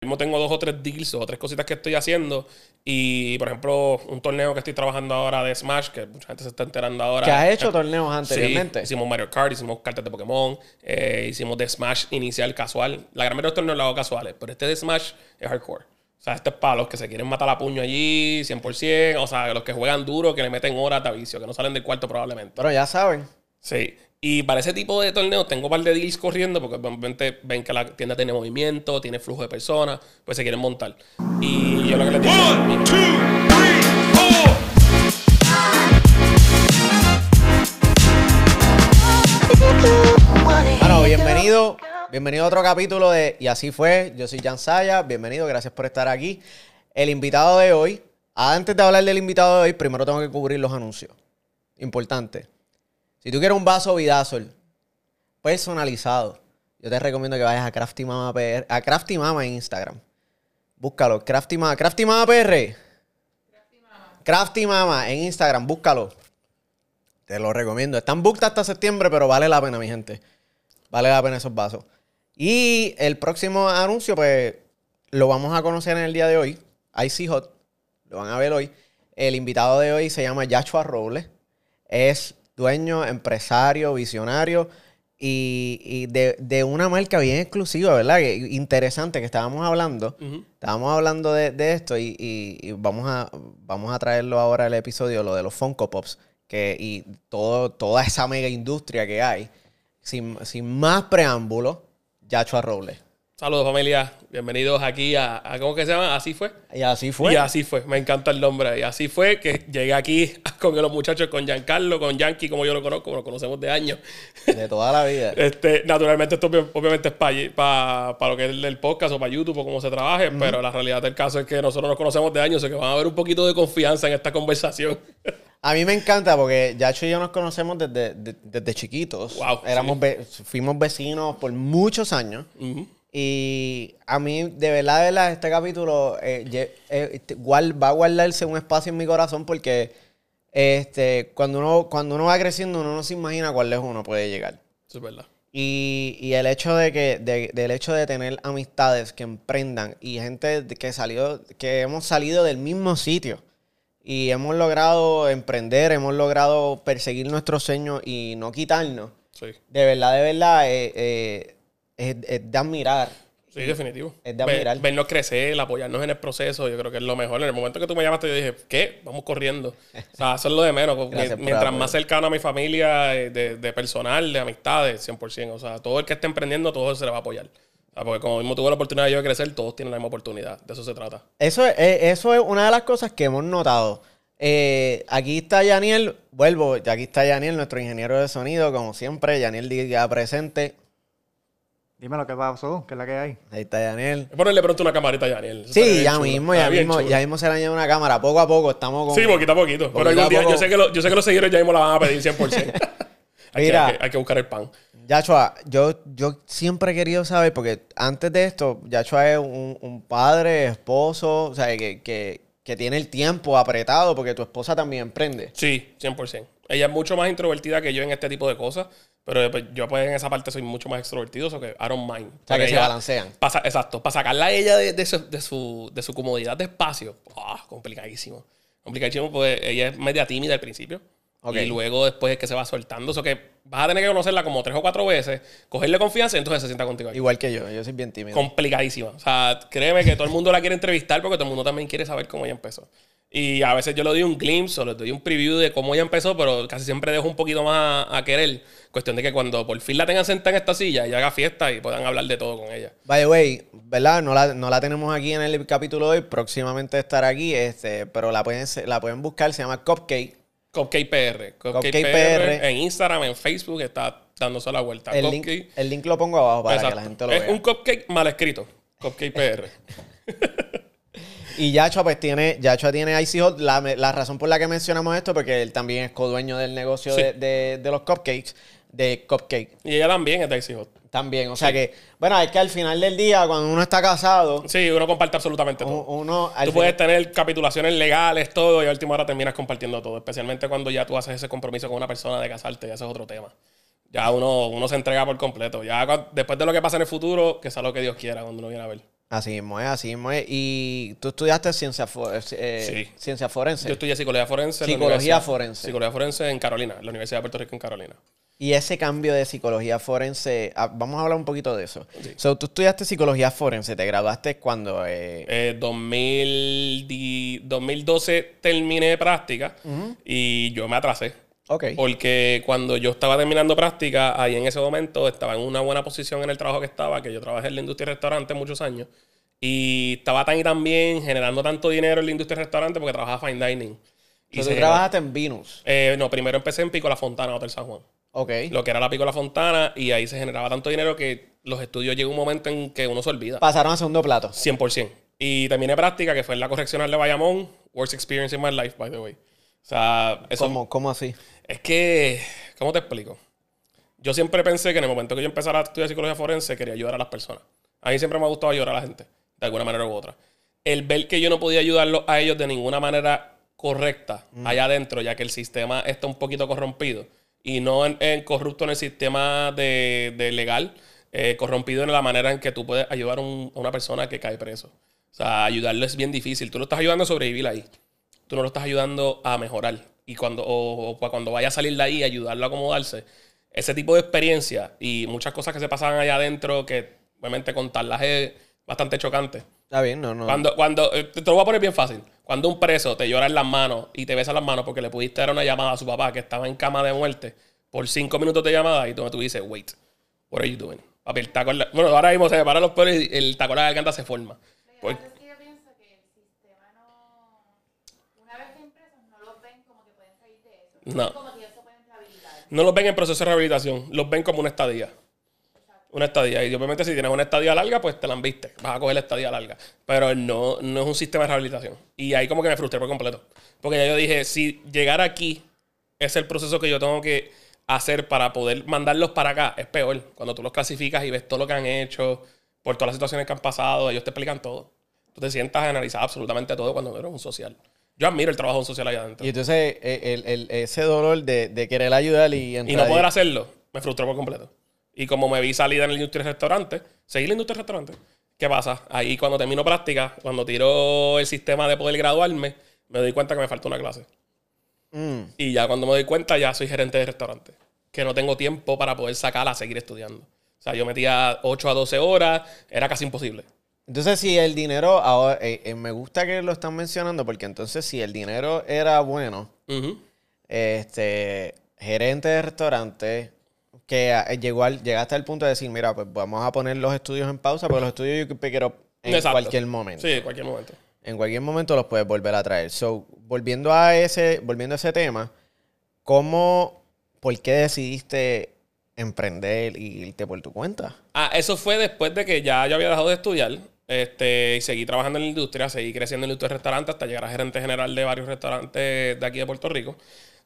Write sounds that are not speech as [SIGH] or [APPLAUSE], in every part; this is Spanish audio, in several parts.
mismo tengo dos o tres deals o tres cositas que estoy haciendo. Y, por ejemplo, un torneo que estoy trabajando ahora de Smash, que mucha gente se está enterando ahora. ¿Que has hecho torneos anteriormente? Sí, hicimos Mario Kart, hicimos cartas de Pokémon, eh, hicimos de Smash inicial casual. La gran mayoría de los torneos los hago casuales, pero este de Smash es hardcore. O sea, este es para los que se quieren matar a puño allí, 100%. O sea, los que juegan duro, que le meten horas de aviso, que no salen del cuarto probablemente. Pero ya saben. Sí. Y para ese tipo de torneos tengo un par de deals corriendo porque obviamente ven que la tienda tiene movimiento, tiene flujo de personas, pues se quieren montar. Y yo lo que les digo... One, two, three, Bueno, bienvenido, bienvenido a otro capítulo de Y así fue. Yo soy Jan Saya, bienvenido, gracias por estar aquí. El invitado de hoy, antes de hablar del invitado de hoy, primero tengo que cubrir los anuncios. Importante. Si tú quieres un vaso Vidazol personalizado, yo te recomiendo que vayas a Crafty Mama PR, a Crafty Mama en Instagram. Búscalo, Crafty Mama, Crafty Mama PR. Crafty Mama. Crafty Mama en Instagram, búscalo. Te lo recomiendo. Están booked hasta septiembre, pero vale la pena, mi gente. Vale la pena esos vasos. Y el próximo anuncio, pues, lo vamos a conocer en el día de hoy. Icy Hot. Lo van a ver hoy. El invitado de hoy se llama Yachua Robles. Es dueño, empresario, visionario y, de, una marca bien exclusiva, ¿verdad? interesante que estábamos hablando. Estábamos hablando de, esto y, vamos, a, vamos a traerlo ahora al episodio, lo de los Funko Pops que, y todo, toda esa mega industria que hay. Sin, sin más preámbulos, Yachua Robles. Saludos familia, bienvenidos aquí a, ¿cómo que se llama? Así fue. Y así fue. Y así fue, me encanta el nombre. Y así fue que llegué aquí [LAUGHS] con los muchachos, con Giancarlo, con Yankee, como yo lo conozco, lo conocemos de años. [LAUGHS] De toda la vida. este, naturalmente esto obviamente es para lo que es el podcast o para YouTube o cómo se trabaje, pero la realidad del caso es que nosotros nos conocemos de años, o que van a haber un poquito de confianza en esta conversación. [LAUGHS] A mí me encanta porque Yacho y yo nos conocemos desde, desde, chiquitos. Wow, Éramos fuimos vecinos por muchos años. Y a mí, de verdad, de verdad, este capítulo eh, eh, va a guardarse un espacio en mi corazón porque este, cuando, uno, cuando uno va creciendo, uno no se imagina cuál lejos uno puede llegar. es verdad. Y, el hecho de que, del hecho de tener amistades que emprendan y gente que salió, que hemos salido del mismo sitio y hemos logrado emprender, hemos logrado perseguir nuestros sueños y no quitarnos. De verdad, de verdad, eh, es, de admirar. Sí, definitivo. Es de admirar. vernos crecer, apoyarnos en el proceso, yo creo que es lo mejor. En el momento que tú me llamaste, yo dije, ¿qué? Vamos corriendo. O sea, eso es lo de menos. mientras más cercano a mi familia, eh, de, personal, de amistades, 100%. O sea, todo el que esté emprendiendo, todo se le va a apoyar. porque como mismo tuve la oportunidad de yo de crecer, todos tienen la misma oportunidad. De eso se trata. Eso es, eso es una de las cosas que hemos notado. Eh, aquí está Yaniel, vuelvo, aquí está Yaniel, nuestro ingeniero de sonido, como siempre. Yaniel ya presente. Dime lo que pasó, ¿qué es la que hay? Ahí está Daniel. Ponerle pronto una camarita a Daniel. sí, ya mismo, ya mismo, ya mismo se le añade una cámara. Poco a poco estamos con... Sí, poquito a poquito. pero algún día, yo sé, que yo sé que los seguidores ya mismo la van a pedir 100%. [LAUGHS] hay, Mira, que, hay, que, buscar el pan. Yachua, yo, yo siempre he querido saber, porque antes de esto, Yachua es un, padre, esposo, o sea, que, que, que tiene el tiempo apretado, porque tu esposa también emprende. Sí, 100%. Ella es mucho más introvertida que yo en este tipo de cosas. Pero yo pues en esa parte soy mucho más extrovertido, o que I don't mind. O sea, que se balancean. Pasa, exacto. Para sacarla a ella de, de, su, de, su, comodidad de espacio, ah, complicadísimo. Complicadísimo, pues ella es media tímida al principio. Y luego después es que se va soltando. Eso que vas a tener que conocerla como tres o cuatro veces, cogerle confianza y entonces se sienta contigo. Igual que yo, yo soy bien tímido. Complicadísima. O sea, créeme que todo el mundo la quiere entrevistar porque todo el mundo también quiere saber cómo ella empezó. Y a veces yo le doy un glimpse o le doy un preview de cómo ella empezó, pero casi siempre dejo un poquito más a, querer. Cuestión de que cuando por fin la tengan sentada en esta silla, ella haga fiesta y puedan hablar de todo con ella. By the way, ¿verdad? No la, no la tenemos aquí en el capítulo de hoy, próximamente estará aquí, este, pero la pueden, la pueden buscar, se llama Cupcake. Cupcake PR. Cupcake, PR, En Instagram, en Facebook, está dándose la vuelta. El, link, el link lo pongo abajo para que la gente lo vea. Es un cupcake mal escrito. Cupcake PR. [LAUGHS] Y Yachua pues tiene, Yachua tiene Icy Hot. La, razón por la que mencionamos esto, porque él también es co-dueño del negocio de, los cupcakes, de Cupcake. Y ella también es de Icy Hot. También, o sea que, bueno, es que al final del día, cuando uno está casado. Sí, uno comparte absolutamente todo. Uno, tú puedes tener capitulaciones legales, todo, y a última hora terminas compartiendo todo. Especialmente cuando ya tú haces ese compromiso con una persona de casarte, ya eso es otro tema. Ya uno, uno se entrega por completo. Ya después de lo que pasa en el futuro, que sea lo que Dios quiera cuando uno viene a ver. Así mismo es, así mismo es. Y tú estudiaste ciencia, eh, ciencia forense. Yo estudié psicología forense. Psicología forense. Psicología forense en Carolina, la Universidad de Puerto Rico en Carolina. Y ese cambio de psicología forense, ah, vamos a hablar un poquito de eso. So, tú estudiaste psicología forense, ¿te graduaste cuando? Eh... 2012 eh, terminé práctica y yo me atrasé. Okay. Porque cuando yo estaba terminando práctica, ahí en ese momento estaba en una buena posición en el trabajo que estaba, que yo trabajé en la industria de restaurante muchos años. Y estaba tan y tan bien, generando tanto dinero en la industria de restaurante porque trabajaba fine dining. Y ¿Tú trabajaste en Venus? Eh, no, primero empecé en Pico La Fontana, Hotel San Juan. Ok. Lo que era la Pico La Fontana y ahí se generaba tanto dinero que los estudios llegó un momento en que uno se olvida. Pasaron a segundo plato. 100%. Y terminé práctica, que fue en la correccional de Bayamón. Worst experience in my life, by the way. O sea, eso... ¿Cómo, ¿Cómo así? Es que, ¿cómo te explico? Yo siempre pensé que en el momento que yo empezara a estudiar psicología forense quería ayudar a las personas. A mí siempre me ha gustado ayudar a la gente, de alguna manera u otra. El ver que yo no podía ayudarlos a ellos de ninguna manera correcta mm. allá adentro, ya que el sistema está un poquito corrompido y no en, corrupto en el sistema de, legal, eh, corrompido en la manera en que tú puedes ayudar a, una persona que cae preso. O sea, ayudarle es bien difícil. Tú lo estás ayudando a sobrevivir ahí. Tú no lo estás ayudando a mejorar y cuando, o, cuando vaya a salir de ahí, ayudarlo a acomodarse. Ese tipo de experiencia y muchas cosas que se pasaban allá adentro que obviamente contarlas es bastante chocante. Está bien, no, no. Cuando, cuando, eh, te lo voy a poner bien fácil. Cuando un preso te llora en las manos y te besa las manos porque le pudiste dar una llamada a su papá que estaba en cama de muerte por cinco minutos de llamada y tú, tú dices, wait, what are you doing? Papi, el taco, bueno, ahora mismo se me paran los pelos y el taco de la garganta se forma. No. No los ven en proceso de rehabilitación, los ven como una estadía. Una estadía. Y obviamente si tienes una estadía larga, pues te la viste. Vas a coger la estadía larga. Pero no, no es un sistema de rehabilitación. Y ahí como que me frustré por completo. Porque ya yo dije, si llegar aquí es el proceso que yo tengo que hacer para poder mandarlos para acá, es peor. Cuando tú los clasificas y ves todo lo que han hecho, por todas las situaciones que han pasado, ellos te explican todo. Tú te sientas a analizar absolutamente todo cuando eres un social. Yo admiro el trabajo social allá adentro. Y entonces eh, el, ese dolor de, querer ayudar y Y no poder hacerlo, me frustró por completo. Y como me vi salida en la industria de restaurante, seguí la industria de restaurante. ¿Qué pasa? Ahí cuando termino práctica, cuando tiro el sistema de poder graduarme, me doy cuenta que me falta una clase. Mm. Y ya cuando me doy cuenta, ya soy gerente de restaurante. Que no tengo tiempo para poder sacarla a seguir estudiando. O sea, yo metía 8 a 12 horas, era casi imposible. Entonces, si el dinero, ahora, eh, eh, me gusta que lo están mencionando, porque entonces si el dinero era bueno, este, gerente de restaurante, que eh, llegó al, llegaste al punto de decir, mira, pues vamos a poner los estudios en pausa, porque los estudios yo quiero en cualquier momento. Sí, en cualquier momento. En cualquier momento los puedes volver a traer. So, volviendo a ese, volviendo a ese tema, ¿cómo, por qué decidiste emprender y irte por tu cuenta? Ah, eso fue después de que ya yo había dejado de estudiar. Este, y seguí trabajando en la industria, seguí creciendo en la industria de restaurantes hasta llegar a gerente general de varios restaurantes de aquí de Puerto Rico.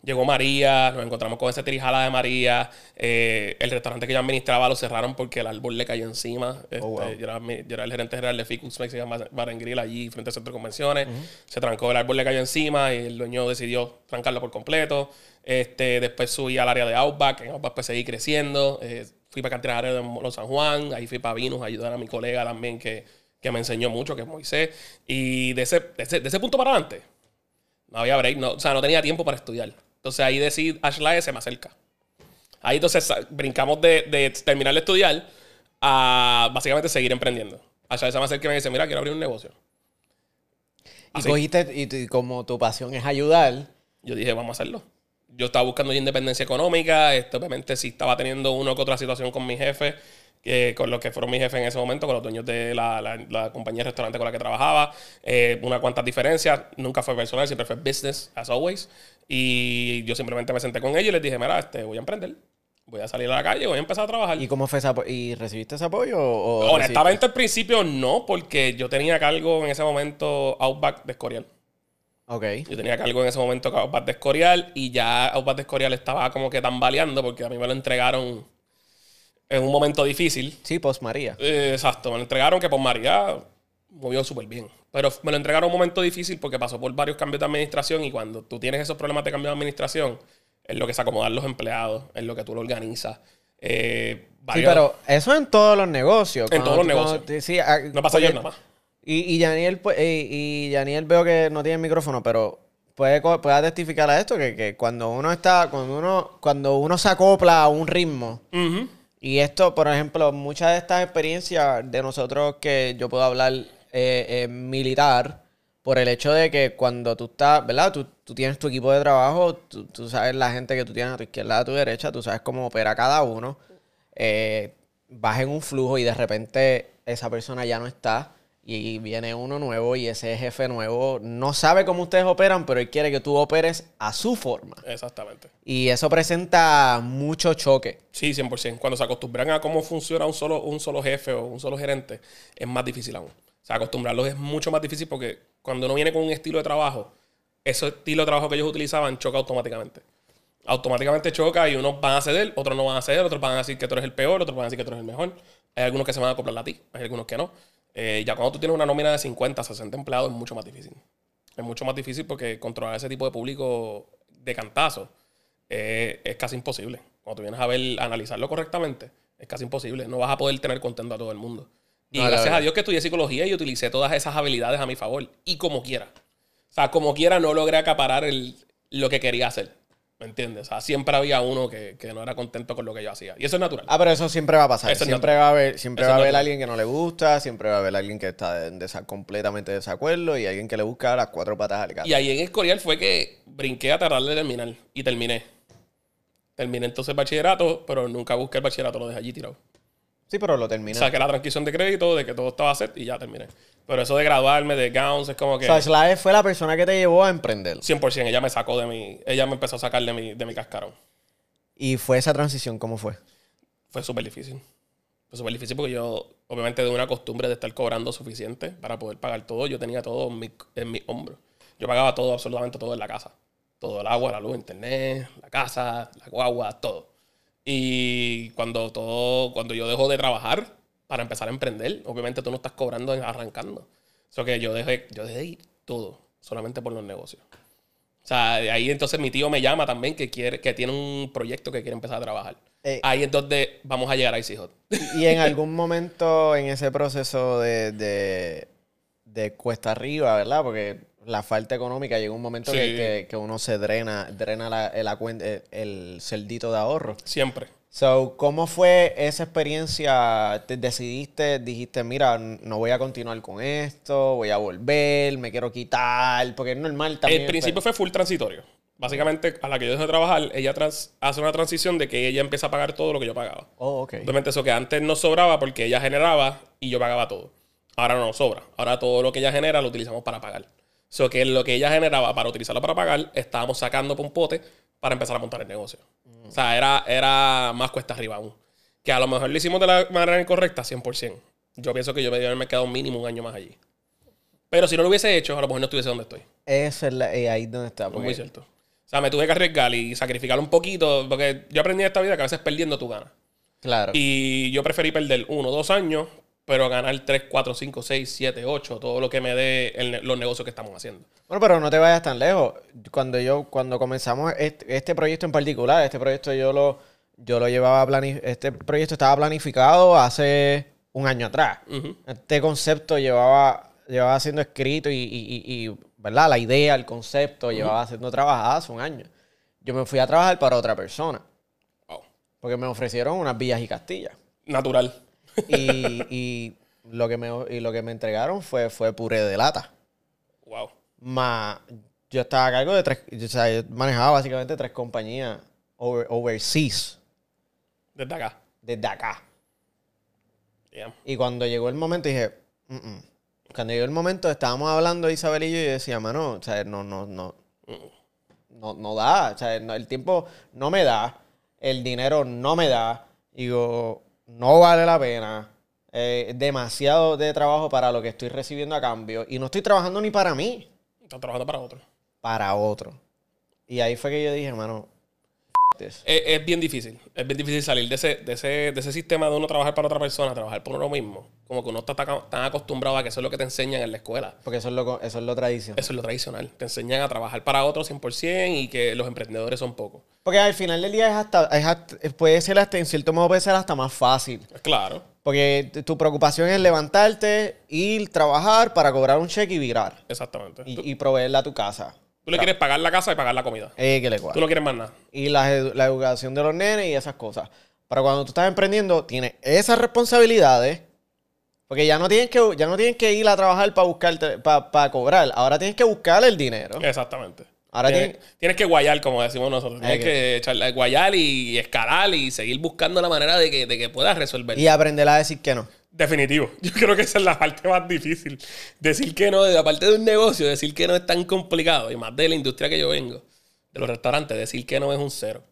Llegó María, nos encontramos con esa tirijala de María. Eh, el restaurante que yo administraba lo cerraron porque el árbol le cayó encima. Oh, este, yo, era, el gerente general de Ficus que se llama Barengril, allí frente al centro de convenciones. Se trancó, el árbol le cayó encima y el dueño decidió trancarlo por completo. Este, después subí al área de Outback. En Outback pues, seguí creciendo. Eh, fui para cantidad de Los San Juan. Ahí fui para Vinos a ayudar a mi colega también que que me enseñó mucho, que es Moisés. Y de ese, de ese, punto para adelante, no había break, no, o sea, no tenía tiempo para estudiar. Entonces ahí decidí, Ashley se me acerca. Ahí entonces brincamos de, de terminar de estudiar a básicamente seguir emprendiendo. Ashley se me acerca y me dice, mira, quiero abrir un negocio. Y cogiste, y, como tu pasión es ayudar. Yo dije, vamos a hacerlo. Yo estaba buscando independencia económica. Esto, obviamente, si estaba teniendo una que otra situación con mi jefe, con los que fueron mis jefes en ese momento, con los dueños de la, compañía de restaurante con la que trabajaba. Eh, una cuantas diferencias, nunca fue personal, siempre fue business, as always. Y yo simplemente me senté con ellos y les dije, mira, este, voy a emprender. Voy a salir a la calle, voy a empezar a trabajar. ¿Y cómo fue ese ¿Y recibiste ese apoyo? O, Honestamente, al principio no, porque yo tenía cargo en ese momento Outback de Escorial. Ok. Yo tenía cargo en ese momento Outback de Escorial y ya Outback de Escorial estaba como que tambaleando porque a mí me lo entregaron en un momento difícil. Sí, post María. Eh, exacto, me lo entregaron que post María movió súper bien. Pero me lo entregaron en un momento difícil porque pasó por varios cambios de administración y cuando tú tienes esos problemas de cambio de administración, es lo que se acomodan los empleados, es lo que tú lo organizas. Eh, Sí, pero eso en todos los negocios. En todos los negocios. sí, ah, no pasa yo nada más. Y, y Yaniel, pues, y, y Yaniel veo que no tiene micrófono, pero puede, puede testificar a esto que, que, cuando uno está, cuando uno, cuando uno se acopla a un ritmo, y esto, por ejemplo, muchas de estas experiencias de nosotros que yo puedo hablar eh, eh, militar, por el hecho de que cuando tú estás, ¿verdad? Tú, tú tienes tu equipo de trabajo, tú, tú, sabes la gente que tú tienes a tu izquierda, a tu derecha, tú sabes cómo opera cada uno eh, vas en un flujo y de repente esa persona ya no está y viene uno nuevo y ese jefe nuevo no sabe cómo ustedes operan, pero él quiere que tú operes a su forma. Exactamente. Y eso presenta mucho choque. Sí, 100%. Cuando se acostumbran a cómo funciona un solo, un solo jefe o un solo gerente, es más difícil aún. O sea, acostumbrarlos es mucho más difícil porque cuando uno viene con un estilo de trabajo, ese estilo de trabajo que ellos utilizaban choca automáticamente automáticamente choca y unos van a ceder, otros no van a ceder, otros van a decir que tú eres el peor, otros van a decir que tú eres el mejor. Hay algunos que se van a acoplar a ti, hay algunos que no. Eh, ya cuando tú tienes una nómina de 50, 60 empleados es mucho más difícil. Es mucho más difícil porque controlar ese tipo de público de cantazo eh, es casi imposible. Cuando tú vienes a ver, analizarlo correctamente, es casi imposible. No vas a poder tener contento a todo el mundo. Y gracias a Dios que estudié psicología y utilicé todas esas habilidades a mi favor. Y como quiera. O sea, como quiera no logré acaparar el, lo que quería hacer. ¿Me entiendes? O sea, siempre había uno que, no era contento con lo que yo hacía. Y eso es natural. Ah, pero eso siempre va a pasar. siempre va a haber, siempre va a haber alguien que no le gusta, siempre va a haber alguien que está en completamente de desacuerdo y alguien que le busca las cuatro patas al gato. Y ahí en Escorial fue que brinqué a tratar de terminar y terminé. Terminé entonces el bachillerato, pero nunca busqué el bachillerato, lo dejé allí tirado. Sí, pero lo terminé. Saqué la transición de crédito, de que todo estaba set y ya terminé. Pero eso de graduarme de Gowns es como que. O sea, fue la persona que te llevó a emprender. 100%. Ella me sacó de mi. Ella me empezó a sacar de mi, de mi cascarón. ¿Y fue esa transición? ¿Cómo fue? Fue súper difícil. Fue súper difícil porque yo, obviamente, de una costumbre de estar cobrando suficiente para poder pagar todo, yo tenía todo en mi, en mi hombro. Yo pagaba todo, absolutamente todo en la casa. Todo el agua, la luz, internet, la casa, la guagua, todo. Y cuando todo, cuando yo dejo de trabajar, para empezar a emprender. Obviamente tú no estás cobrando arrancando. Eso que yo dejé, yo dejé ir todo, solamente por los negocios. O sea, ahí entonces mi tío me llama también que quiere, que tiene un proyecto que quiere empezar a trabajar. Eh, ahí entonces vamos a llegar a Hot. Y en algún momento en ese proceso de, de, cuesta arriba, ¿verdad? Porque la falta económica llega un momento que, uno se drena, drena la, el, el, celdito de ahorro. Siempre. So, ¿cómo fue esa experiencia? ¿Te decidiste, dijiste, mira, no voy a continuar con esto, voy a volver, me quiero quitar? Porque es normal también. El principio fue full transitorio. Básicamente, a la que yo dejé de trabajar, ella hace una transición de que ella empieza a pagar todo lo que yo pagaba. Oh, ok. Obviamente, eso que antes no sobraba porque ella generaba y yo pagaba todo. Ahora no sobra. Ahora todo lo que ella genera lo utilizamos para pagar. So que lo que ella generaba para utilizarlo para pagar, estábamos sacando por un pote para empezar a montar el negocio. O sea, era, era más cuesta arriba aún. Que a lo mejor lo hicimos de la manera incorrecta, 100%. Yo pienso que yo debería haberme quedado mínimo un año más allí. Pero si no lo hubiese hecho, a lo mejor no estuviese donde estoy. Esa es la, eh, ahí donde está. Porque... Muy cierto. O sea, me tuve que arriesgar y sacrificar un poquito, porque yo aprendí en esta vida que a veces perdiendo tú ganas. Claro. Y yo preferí perder uno, dos años, pero ganar tres, cuatro, cinco, seis, siete, ocho, todo lo que me dé los negocios que estamos haciendo. Bueno, pero no te vayas tan lejos. Cuando yo, cuando comenzamos este, este proyecto en particular, este proyecto yo lo, yo lo llevaba este proyecto estaba planificado hace un año atrás. Este concepto llevaba, llevaba siendo escrito y, ¿verdad? La idea, el concepto, llevaba siendo trabajado hace un año. Yo me fui a trabajar para otra persona. Porque me ofrecieron unas villas y castillas. Natural. Y, lo que me, y lo que me entregaron fue, fue puré de lata. Wow. Más, yo estaba a cargo de tres, o sea, yo manejaba básicamente tres compañías overseas. Desde acá. Desde acá. Y cuando llegó el momento dije, cuando llegó el momento estábamos hablando Isabel y yo y decía, mano, o sea, no, no, no, no, no da, o sea, el tiempo no me da, el dinero no me da. Digo, no vale la pena. Eh, demasiado de trabajo para lo que estoy recibiendo a cambio. Y no estoy trabajando ni para mí. Estoy trabajando para otro. Para otro. Y ahí fue que yo dije, hermano, es, es, bien difícil. Es bien difícil salir de ese, de, ese, de ese sistema de uno trabajar para otra persona, trabajar por uno mismo. Como que uno está tan, acostumbrado a que eso es lo que te enseñan en la escuela. Porque eso es lo, eso es lo tradicional. Eso es lo tradicional. Te enseñan a trabajar para otros 100% y que los emprendedores son pocos. Porque al final del día es hasta, es hasta- puede ser hasta, en cierto modo puede ser hasta más fácil. Claro. Porque tu preocupación es levantarte, ir, trabajar para cobrar un cheque y virar. Exactamente. tú, Y, y proveerle a tu casa. tú le quieres pagar la casa y pagar la comida. Eh, que le Tú cuadra. no quieres más nada. Y la, la educación de los nenes y esas cosas. Pero cuando tú estás emprendiendo, tienes esas responsabilidades. Porque ya no tienes que, ya no tienes que ir a trabajar para buscarte, para, para cobrar. Ahora tienes que buscar el dinero. Exactamente. Ahora tienes, tiene- tienes que guayar, como decimos nosotros. Tienes Hay que- que echarle- guayar y escalar y seguir buscando la manera de que, de que puedas resolver. Y aprender a decir que no. Definitivo. [LAUGHS] Yo creo que esa es la parte más difícil. Decir que no, de- aparte de un negocio, decir que no es tan complicado. Y más de la industria que yo vengo, de los restaurantes, decir que no es un cero.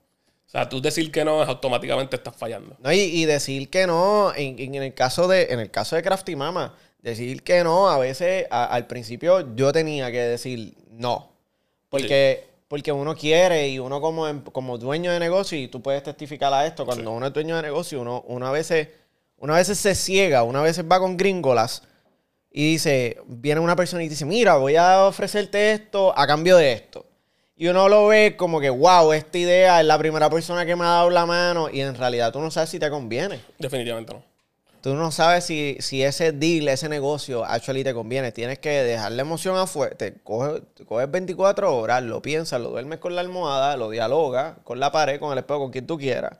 O sea, tú decir que no es automáticamente estás fallando. No, y, y decir que no, en, en el caso de, en el caso de Crafty Mama, decir que no, a veces a- al principio yo tenía que decir no. Porque, porque uno quiere y uno como, em- como dueño de negocio, y tú puedes testificar a esto, cuando uno es dueño de negocio, uno, uno a veces, uno a veces se ciega, una veces va con gringolas y dice, viene una persona y dice, mira, voy a ofrecerte esto a cambio de esto. Y uno lo ve como que, wow, esta idea es la primera persona que me ha dado la mano y en realidad tú no sabes si te conviene. Definitivamente no. Tú no sabes si, si ese deal, ese negocio, actually te conviene. Tienes que dejar la emoción afuera. Te coges, te coges 24 horas, lo piensas, lo duermes con la almohada, lo dialogas con la pared, con el espejo, con quien tú quieras.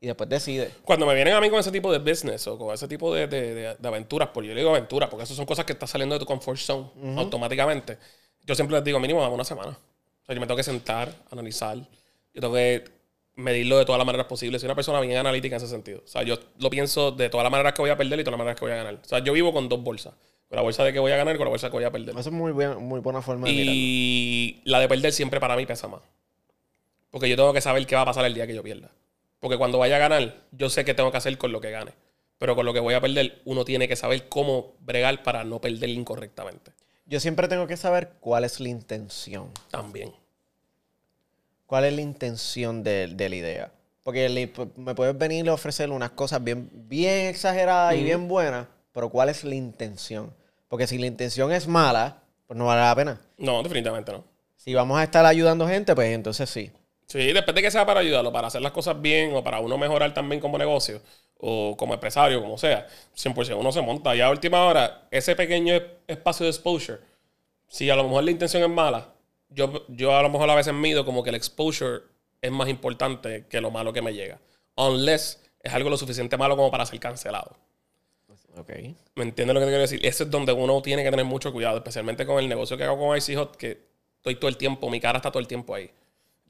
Y después decides. Cuando me vienen a mí con ese tipo de business o con ese tipo de, de- de- de aventuras, porque yo le digo aventuras, porque eso son cosas que están saliendo de tu comfort zone automáticamente. Yo siempre les digo mínimo dame una semana. O sea, yo me tengo que sentar, analizar. Yo tengo que medirlo de todas las maneras posibles. Soy una persona bien analítica en ese sentido. O sea, yo lo pienso de todas las maneras que voy a perder y todas las maneras que voy a ganar. O sea, yo vivo con dos bolsas. Con la bolsa de que voy a ganar y con la bolsa de que voy a perder. Eso es muy buena forma de mirarlo. Y la de perder siempre para mí pesa más. Porque yo tengo que saber qué va a pasar el día que yo pierda. Porque cuando vaya a ganar, yo sé qué tengo que hacer con lo que gane. Pero con lo que voy a perder, uno tiene que saber cómo bregar para no perder incorrectamente. Yo siempre tengo que saber cuál es la intención. También. ¿Cuál es la intención de, de la idea? Porque le- me puedes venir a ofrecer unas cosas bien, bien exageradas y bien buenas, pero ¿cuál es la intención? Porque si la intención es mala, pues no vale la pena. No, definitivamente no. Si vamos a estar ayudando gente, pues entonces sí. Sí, después de que sea para ayudarlo, para hacer las cosas bien o para uno mejorar también como negocio o como empresario, como sea, 100% uno se monta. Ya a última hora, ese pequeño es- espacio de exposure, si a lo mejor la intención es mala, yo, yo a lo mejor a veces mido como que el exposure es más importante que lo malo que me llega. Unless es algo lo suficiente malo como para ser cancelado. Ok. ¿Me entiendes lo que te quiero decir? Eso es donde uno tiene que tener mucho cuidado, especialmente con el negocio que hago con Icy Hot, que estoy todo el tiempo, mi cara está todo el tiempo ahí.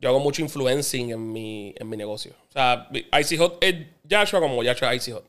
Yo hago mucho influencing en mi, en mi negocio. O sea, Icy Hot es Joshua como Joshua Icy Hot.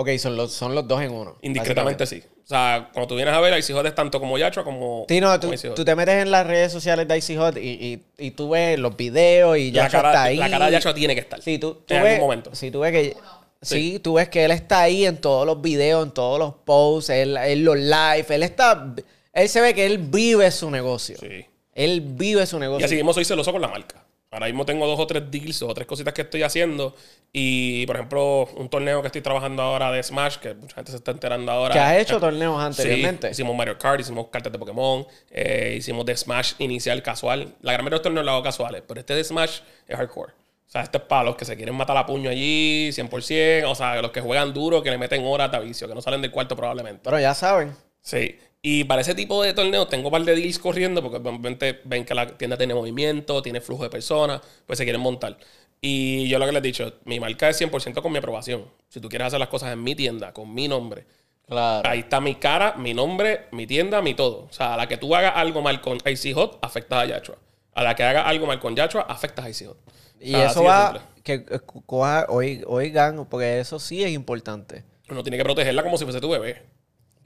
Ok, son los, son los dos en uno. Indiscretamente sí. O sea, cuando tú vienes a ver, Icy Hot es tanto como Joshua como, Sí, no, tú, como tú te metes en las redes sociales de Icy Hot y, y, y tú ves los videos y ya la, cara, está ahí. la cara de Joshua tiene que estar. Sí, tú, tú en ves, algún momento. Sí, tú ves que... Sí. tú ves que él está ahí en todos los videos, en todos los posts, él, él los live, él está... Él se ve que él vive su negocio. Sí. Él vive su Y negocio. así mismo soy celoso con la marca. Ahora mismo tengo dos o tres deals o tres cositas que estoy haciendo. Y, por ejemplo, un torneo que estoy trabajando ahora de Smash, que mucha gente se está enterando ahora. que has hecho torneos anteriormente. Sí, hicimos Mario Kart, hicimos cartas de Pokémon, eh, hicimos de Smash inicial casual. La gran mayoría de los torneos los hago casuales, pero este de Smash es hardcore. O sea, este es para los que se quieren matar a puño allí, 100%. O sea, los que juegan duro, que le meten horas de vicio, que no salen del cuarto probablemente. Pero ya saben. Sí. Y para ese tipo de torneos tengo un par de deals corriendo porque obviamente ven que la tienda tiene movimiento, tiene flujo de personas, pues se quieren montar. Y yo lo que les he dicho, mi marca es 100% con mi aprobación. Si tú quieres hacer las cosas en mi tienda, con mi nombre, Claro. ahí está mi cara, mi nombre, mi tienda, mi todo. O sea, a la que tú hagas algo mal con Icy Hot, afectas a Yachua. A la que hagas algo mal con Yachua, afectas a Icy Hot. O Y sea, eso va... Que, eh, coja- oi- oigan, porque eso sí es importante. Uno tiene que protegerla como si fuese tu bebé.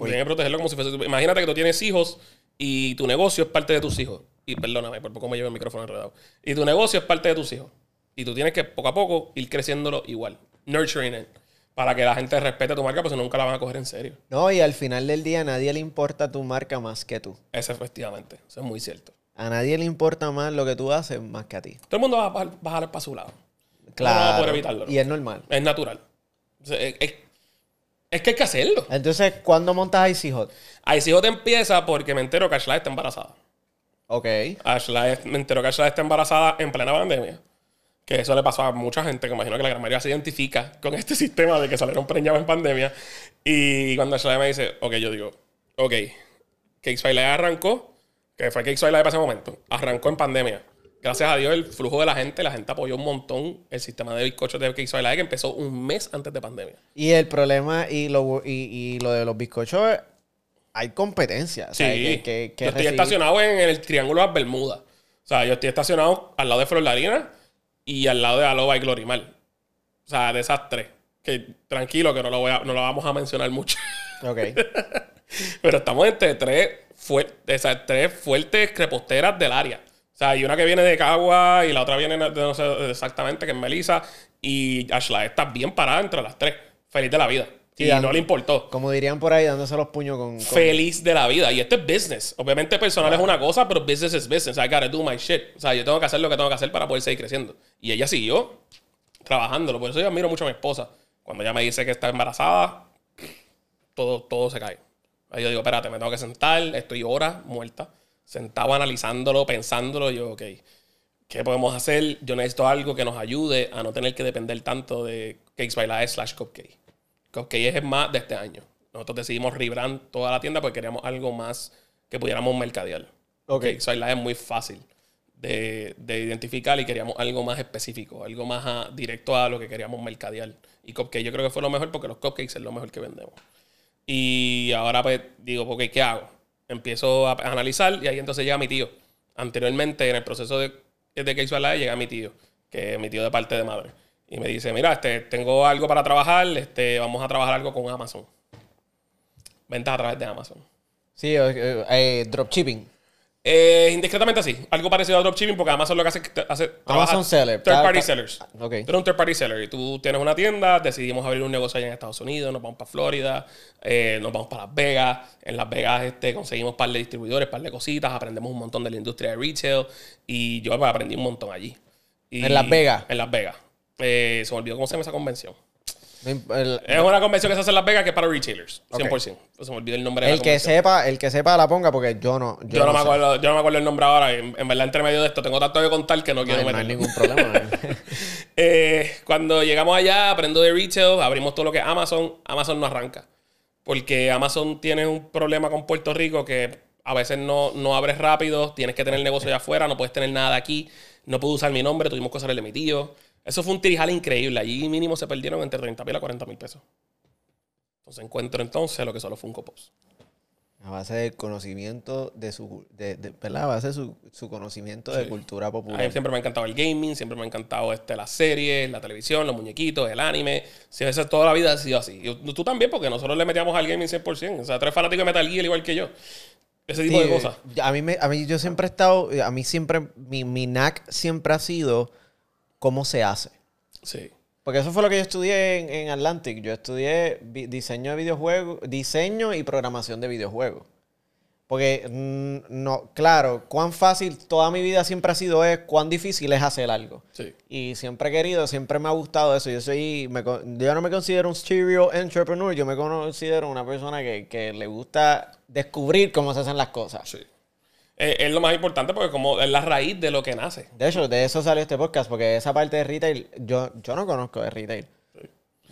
Uno tiene que protegerla como si fuese. Imagínate que tú tienes hijos y tu negocio es parte de tus hijos. Y perdóname por poco me llevo el micrófono enredado. Y tu negocio es parte de tus hijos. Y tú tienes que poco a poco ir creciéndolo igual. Nurturing it. Para que la gente respete tu marca, pues nunca la van a coger en serio. No, y al final del día a nadie le importa tu marca más que tú. Eso efectivamente. Eso es muy cierto. A nadie le importa más lo que tú haces más que a ti. Todo el mundo va a bajar, bajar para su lado. Claro. No va a poder evitarlo. ¿no? Y es normal. Es natural. Es- es que hay que hacerlo. Entonces, ¿cuándo montas Icy Hot? Si te empieza porque me entero que Ashley está embarazada. Ok. Ashley, me entero que Ashley está embarazada en plena pandemia. Que eso le pasó a mucha gente, que imagino que la gran mayoría se identifica con este [LAUGHS] sistema de que salieron preñados en pandemia. Y cuando Ashla me dice, ok, yo digo, ok, Cakes arrancó, que fue Cakes para ese momento, arrancó en pandemia. Gracias a Dios, el flujo de la gente, la gente apoyó un montón el sistema de bizcochos de by Live, que empezó un mes antes de pandemia. Y el problema y lo, y, y lo de los bizcochos, hay competencia. O sea, Sí, que- que- que yo estoy recibir- estacionado en el Triángulo de las Bermudas. O sea, yo estoy estacionado al lado de Florlarina y al lado de Aloba y Glorimar. O sea, de esas tres. Que tranquilo, que no lo, voy a- no lo vamos a mencionar mucho. [LAUGHS] Ok. Pero estamos entre tres, fuer- esas tres fuertes creposteras del área. Sea, hay una que viene de Cagua y la otra viene de no sé exactamente, que es Melissa. Y Ashla está bien parada entre las tres. Feliz de la vida. Y dan- no le importó. Como dirían por ahí, dándose los puños con... con- feliz de la vida. Y esto es business. Obviamente personal es una cosa, pero business es business. I gotta do my shit. O sea, yo tengo que hacer lo que tengo que hacer para poder seguir creciendo. Y ella siguió trabajándolo. Por eso yo admiro mucho a mi esposa. Cuando ella me dice que está embarazada, todo, todo se cae. Ahí yo digo, espérate, me tengo que sentar. Estoy horas muerta. Sentado analizándolo, pensándolo. Yo, ok, ¿qué podemos hacer? Yo necesito algo que nos ayude a no tener que depender tanto de Cakes by Live slash Cupcake. Cupcake es más de este año. Nosotros decidimos rebrand toda la tienda porque queríamos algo más que pudiéramos mercadear. Ok. Cakes by Live es muy fácil de, de identificar y queríamos algo más específico, algo más a- directo a lo que queríamos mercadear. Y Cupcake yo creo que fue lo mejor porque los cupcakes es lo mejor que vendemos. Y ahora pues digo, ok, ¿qué hago? Empiezo a analizar y ahí entonces llega mi tío. Anteriormente en el proceso de, de Cakes by Live llega mi tío, que es mi tío de parte de madre. Y me dice, mira, este, tengo algo para trabajar, este, vamos a trabajar algo con Amazon. Ventas a través de Amazon. Sí, eh, eh, eh, dropshipping. Eh, indiscretamente así. Algo parecido a dropshipping porque Amazon lo que hace es que te- hace trabaja seller. Third party sellers. Ah, ok. Tú eres un third party seller y tú tienes una tienda, decidimos abrir un negocio allá en Estados Unidos, nos vamos para Florida, eh, nos vamos para Las Vegas. En Las Vegas este, conseguimos un par de distribuidores, un par de cositas, aprendemos un montón de la industria de retail y yo pues, aprendí un montón allí. Y- ¿En Las Vegas? En Las Vegas. Eh, se me olvidó cómo se llama esa convención. El, Es una convención que se hace en Las Vegas que es para retailers, 100%. Se me olvidó el nombre de el la que sepa, el que sepa la ponga porque yo no. Yo, Yo no, me sé. acuerdo, yo no me acuerdo el nombre ahora. En, en verdad, entre medio de esto, tengo tanto que contar que no, No quiero hay, no hay ningún problema. [LAUGHS] Eh, cuando llegamos allá, aprendo de retail, abrimos todo lo que es Amazon. Amazon no arranca. Porque Amazon tiene un problema con Puerto Rico que a veces no, no abres rápido, tienes que tener el negocio allá afuera, no puedes tener nada de aquí, no puedo usar mi nombre, tuvimos que usar el de mi tío. Eso fue un tirijal increíble. Allí mínimo se perdieron entre 30 mil a 40 mil pesos. Entonces encuentro entonces lo que son los Funko Pops. A base del conocimiento de su. De, de- ¿Verdad? A base de su, su conocimiento de cultura A mí popular. siempre me ha encantado el gaming, siempre me ha encantado este, las series, la televisión, los muñequitos, el anime. Sí, eso toda la vida ha sido así. Y tú también, porque nosotros le metíamos al gaming 100%. O sea, tú eres fanático de Metal Gear igual que yo. Ese tipo Sí, de cosas. A mí, me, a mí yo siempre he estado. A mí siempre. Mi, mi knack siempre ha sido cómo se hace. Sí. Porque eso fue lo que yo estudié en, en Atlantic. Yo estudié diseño de videojuegos, diseño y programación de videojuegos. Porque, mm, no, claro, cuán fácil toda mi vida siempre ha sido es cuán difícil es hacer algo. Sí. Y siempre he querido, siempre me ha gustado eso. Yo soy, me yo no me considero un serial entrepreneur, yo me considero una persona que, que le gusta descubrir cómo se hacen las cosas. Sí. Eh, es lo más importante porque como es la raíz de lo que nace. De hecho, de eso salió este podcast, porque esa parte de retail, yo, yo no conozco de retail.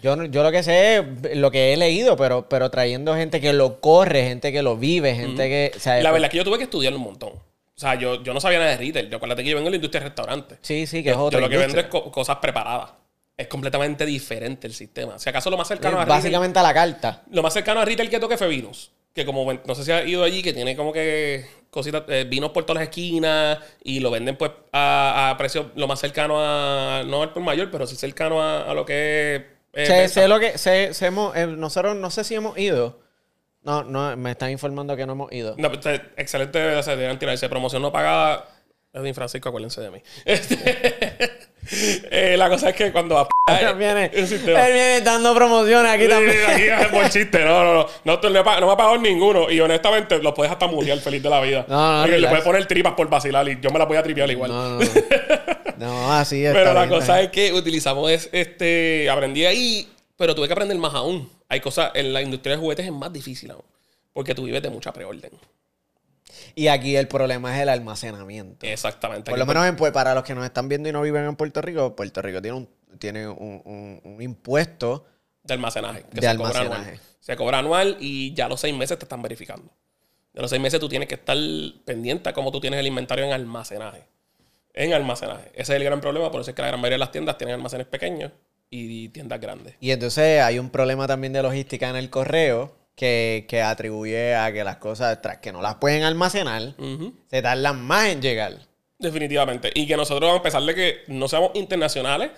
Yo, yo lo que sé es lo que he leído, pero, pero trayendo gente que lo corre, gente que lo vive, gente que... o sea, La verdad es que yo tuve que estudiar un montón. O sea, yo, yo no sabía nada de retail. Yo acuérdate que yo vengo de la industria de restaurantes. Sí, sí, que es Yo otra lo que vendo es co- cosas preparadas. Es completamente diferente el sistema. Si acaso lo más cercano a Es retail- básicamente a la carta. Lo más cercano a retail que toque fue vinos. Que como, no sé si has ido allí, que tiene como que cositas, eh, vinos por todas las esquinas y lo venden pues a, a precio lo más cercano a, no al por mayor, pero sí cercano a, a lo que es... eh, sé, sé lo que... Sé, sé hemos- eh, nosotros no sé si hemos ido. No, no, me están informando que no hemos ido. No, pues, eh, excelente, o sea, tirarse promoción no pagada. Edwin Francisco, acuérdense de mí. [LAUGHS] Este, eh, la cosa es que cuando Él viene, él viene dando promociones aquí también. Aquí es por chiste, no, no, no. No, me ha pagado ninguno. Y honestamente, lo puedes hasta muriar feliz de la vida. No, no, Porque le puedes poner tripas por vacilar y yo me la voy a tripear igual. No, no, [LAUGHS] no. Así es. pero la cosa es que utilizamos es, este. Aprendí ahí, pero tuve que aprender más aún. Hay cosas, en la industria de juguetes es más difícil aún. Porque tú vives de mucha preorden. Y aquí el problema es el almacenamiento. Exactamente. Por lo menos en, pues, para los que nos están viendo y no viven en Puerto Rico, Puerto Rico tiene un, tiene un, un- un impuesto. de almacenaje. Que De se cobra almacenaje. anual. Se cobra anual y ya los seis meses te están verificando. De los seis meses tú tienes que estar pendiente a cómo tú tienes el inventario en almacenaje. En almacenaje. Ese es el gran problema, por eso es que la gran mayoría de las tiendas tienen almacenes pequeños y tiendas grandes. Y entonces hay un problema también de logística en el correo que, que atribuye a que las cosas, tras que no las pueden almacenar, Ujú. se tardan más en llegar. Definitivamente. Y que nosotros, a pesar de que no seamos internacionales,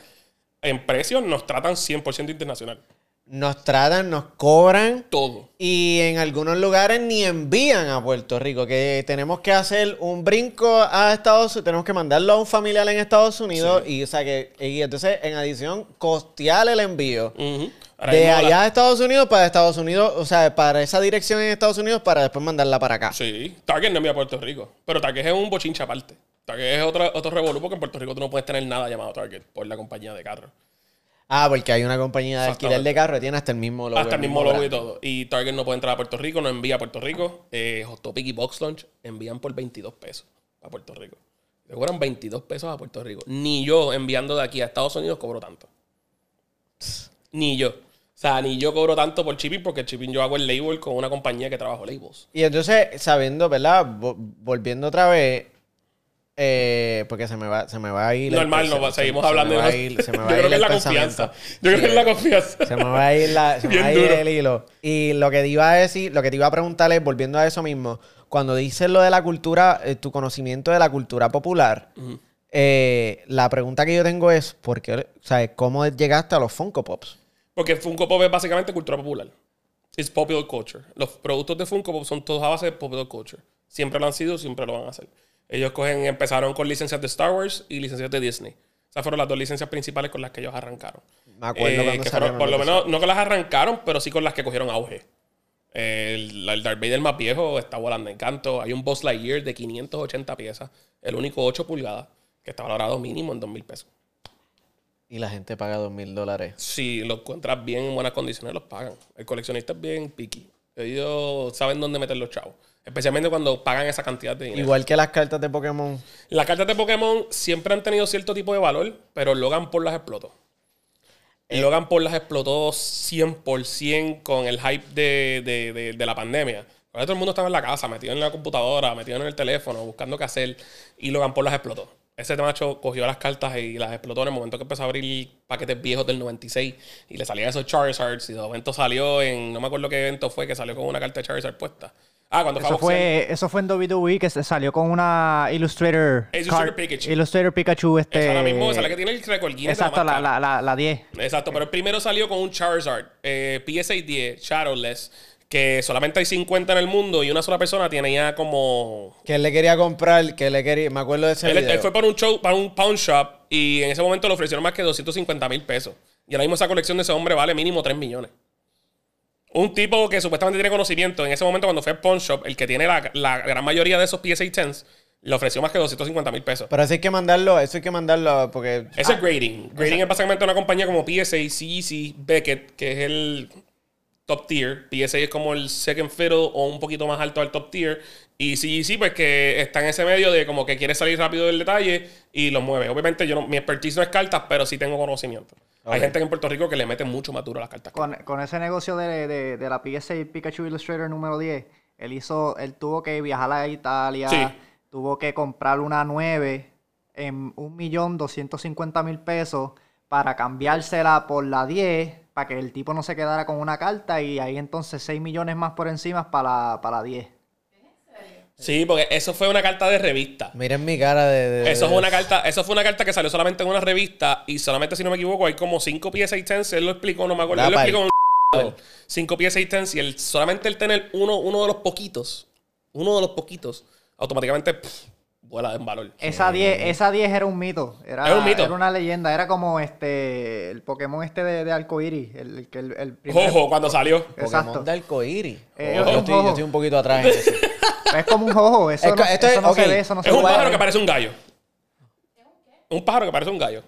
en precios nos tratan 100% internacional. Nos tratan, nos cobran Todo. y en algunos lugares ni envían a Puerto Rico, que tenemos que hacer un brinco a Estados Unidos, tenemos que mandarlo a un familiar en Estados Unidos y, o sea, que, y entonces en adición costear el envío. Ujú. Ahora De mismo la- allá a Estados Unidos para Estados Unidos, o sea, para esa dirección en Estados Unidos para después mandarla para acá. Sí, Target no envía a Puerto Rico. Pero Target es un bochincha aparte. Target es otro, otro revolú porque en Puerto Rico tú no puedes tener nada llamado Target por la compañía de carro. Ah, porque hay una compañía de alquiler de carro que tiene hasta el mismo logo. Hasta el mismo logo y todo. Y Target no puede entrar a Puerto Rico, no envía a Puerto Rico. Eh, Hot Topic y Box Lunch envían por 22 pesos a Puerto Rico. Le cobran 22 pesos a Puerto Rico. Ni yo enviando de aquí a Estados Unidos cobro tanto. Ni yo. O sea, ni yo cobro tanto por shipping porque el shipping yo hago el label con una compañía que trabajo labels. Y entonces, sabiendo, ¿verdad? Vo- volviendo otra vez, eh, porque se me va, se me va a ir. Normal, no, se- seguimos se hablando me de va a los- ir- se me [LAUGHS] Yo va a creo que es la confianza. Yo creo que es la confianza. Se me va a ir, la, se me Bien va a ir duro. el hilo. Y lo que te iba a decir, lo que te iba a preguntar es, volviendo a eso mismo, cuando dices lo de la cultura, eh, tu conocimiento de la cultura popular, eh, la pregunta que yo tengo es, ¿por qué, o sea, cómo llegaste a los Funko Pops? Porque Funko Pop es básicamente cultura popular. Es popular culture. Los productos de Funko Pop son todos a base de popular culture. Siempre lo han sido, siempre lo van a hacer. Ellos cogen, empezaron con licencias de Star Wars y licencias de Disney. Esas fueron las dos licencias principales con las que ellos arrancaron. Me acuerdo Eh, que fueron, por lo menos, no que las arrancaron, pero sí con las que cogieron auge. El, el Darth Vader más viejo está volando en canto. Hay un Boss Lightyear de 580 piezas, el único 8 pulgadas, que está valorado mínimo en 2 mil pesos. Y la gente paga dos mil dólares. Si lo encuentras bien en buenas condiciones, los pagan. El coleccionista es bien picky. Ellos saben dónde meter los chavos. Especialmente cuando pagan esa cantidad de dinero. Igual que las cartas de Pokémon. Las cartas de Pokémon siempre han tenido cierto tipo de valor, pero Logan Paul las explotó. Eh. Logan Paul las explotó 100% con el hype de, de- de- de la pandemia. Ahora todo el mundo estaba en la casa, metido en la computadora, metido en el teléfono, buscando qué hacer. Y Logan Paul las explotó. Ese macho cogió las cartas y las explotó en el momento que empezó a abrir paquetes viejos del 96 y le salían esos Charizards. Y de momento salió en, no me acuerdo qué evento fue, que salió con una carta de Charizard puesta. Ah, cuando Eso fue, eso fue en WWE que se salió con una Illustrator. Illustrator Pikachu. Illustrator Pikachu. Este, Esa ahora mismo, esa es la que tiene el récord Guinness Exacto, la, la, la, la 10. Exacto, pero el primero salió con un Charizard, eh, PSA 10, Shadowless, que solamente hay 50 en el mundo y una sola persona tiene ya como... Que él le quería comprar, que le quería. Me acuerdo de ese Él, video. él fue para un show, para un pawn shop y en ese momento le ofrecieron más que 250 mil pesos. Y ahora mismo esa colección de ese hombre vale mínimo 3 millones. Un tipo que supuestamente tiene conocimiento, en ese momento cuando fue al pawn shop, el que tiene la, la gran mayoría de esos PSA 10s, le ofreció más que 250 mil pesos. Pero eso hay que mandarlo, eso hay que mandarlo porque. Eso es grading. Grading es básicamente una compañía como PSA, CEC, Beckett, que es el top tier. PSA es como el second fiddle o un poquito más alto al top tier. Y CEC, pues que está en ese medio de como que quiere salir rápido del detalle y lo mueve. Obviamente, yo no, mi expertise no es cartas, pero sí tengo conocimiento. Hay gente en Puerto Rico que le mete mucho más duro a las cartas. Con, con ese negocio de, de, de la PSA Pikachu Illustrator número 10, él hizo, él tuvo que viajar a Italia, Sí. tuvo que comprar una 9 en 1.250.000 pesos para cambiársela por la 10, para que el tipo no se quedara con una carta y ahí entonces 6 millones más por encima para la, para la 10. Sí, porque eso fue una carta de revista. Miren mi cara de. de- Eso de- fue una carta, eso fue una carta que salió solamente en una revista y solamente si no me equivoco hay como cinco piezas y tens, él lo explicó, no me acuerdo, él lo explicó en un [LAUGHS] cinco piezas y tens y él, solamente el tener uno, uno de los poquitos, uno de los poquitos, automáticamente pff, vuela en valor. Esa 10, esa 10 era un mito. Era, Era un mito. Era una leyenda. Era como este el Pokémon este de, de arcoíris. El, el, que el, el primer- Ojo, cuando salió. Pokémon Exacto. de arcoíris. Eh, yo, estoy, yo jojo. estoy un poquito atrás en eso. [LAUGHS] Es como un jojo. Eso Es no, esto eso es- no se ve, eso no se Es un pájaro que parece un gallo. Un pájaro que parece un gallo.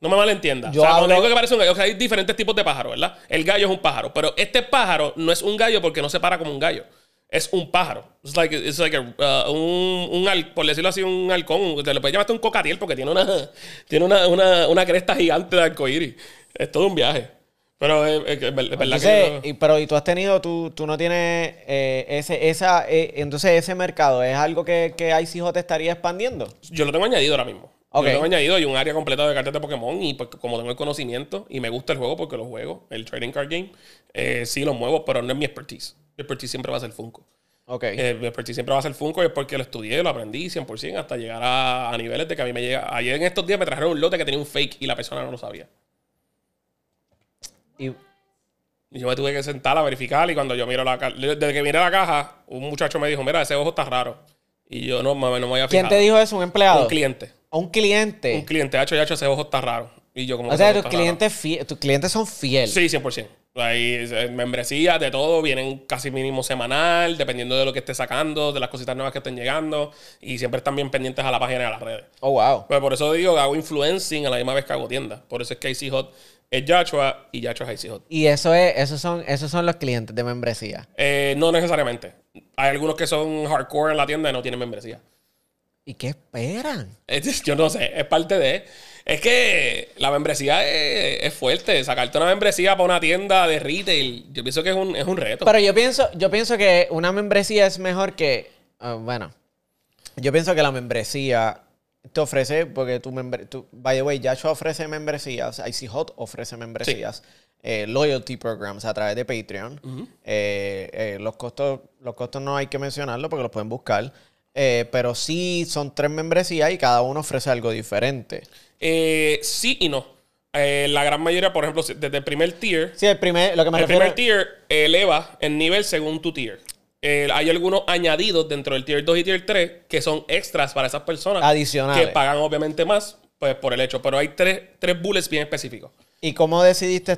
No me malentiendas. Yo o sea, hablo- cuando digo que parece un gallo, o sea, hay diferentes tipos de pájaros, ¿verdad? El gallo es un pájaro, pero este pájaro no es un gallo porque no se para como un gallo. Es un pájaro. Es like, it's like a, uh, un, un, por decirlo así, un halcón. Te lo puedes llamar un cocatiel porque tiene una, [LAUGHS] tiene una, una, una cresta gigante de arcoíris. Es todo un viaje. Pero es, verdad que. y, pero y tú has tenido, tú, tú no tienes eh, ese, esa. Eh, entonces, ese mercado es algo que, que ICJ te estaría expandiendo. Yo lo tengo añadido ahora mismo. Yo lo tengo añadido y un área completa de cartas de Pokémon. Y pues, como tengo el conocimiento y me gusta el juego porque lo juego, el trading card game, eh, sí lo muevo, pero no es mi expertise. Expertise siempre va a ser Funko. Ok. Eh, expertise siempre va a ser Funko y es porque lo estudié, lo aprendí 100% hasta llegar a, a niveles de que a mí me llega. Ayer en estos días me trajeron un lote que tenía un fake y la persona no lo sabía. Y y yo me tuve que sentar a verificar y cuando yo miro la caja, desde que miré la caja, un muchacho me dijo, mira, ese ojo está raro. Y yo no, no me voy a fijar. ¿Quién te dijo eso? ¿Un empleado? Un cliente. ¿Un cliente? Un cliente. Hacho, hecho, ese ojo está raro. Y yo como... O sea, tus clientes, tus clientes son fieles. Sí, 100%. Hay membresías de todo, vienen casi mínimo semanal, dependiendo de lo que esté sacando, de las cositas nuevas que estén llegando. Y siempre están bien pendientes a la página de las redes. Oh, wow. Pues por eso digo, hago influencing a la misma vez que hago tienda. Por eso es que AC Hot es Yachua y Yachua es Hot. ¿Y eso es, esos son, esos son los clientes de membresía? Eh, no necesariamente. Hay algunos que son hardcore en la tienda y no tienen membresía. ¿Y qué esperan? [LAUGHS] yo no sé, es parte de... Es que la membresía es, fuerte. Sacarte una membresía para una tienda de retail, yo pienso que es un, es un reto. Pero yo pienso, yo pienso que una membresía es mejor que... Ah, bueno, yo pienso que la membresía te ofrece, porque tu, tu by the way, Yachua ofrece membresías, Icy Hot ofrece membresías, eh, loyalty programs a través de Patreon. Eh, eh, los, costos, los costos no hay que mencionarlo porque los pueden buscar. pero sí son tres membresías y cada uno ofrece algo diferente. Sí y no. la gran mayoría, por ejemplo, desde el primer tier. Sí, el primer, lo que me el primer tier eleva el nivel según tu tier. Eh, hay algunos añadidos dentro del tier 2 y tier 3 que son extras para esas personas. Adicionales. Que pagan obviamente más pues, por el hecho. Pero hay tres, tres bullets bien específicos. ¿Y cómo decidiste,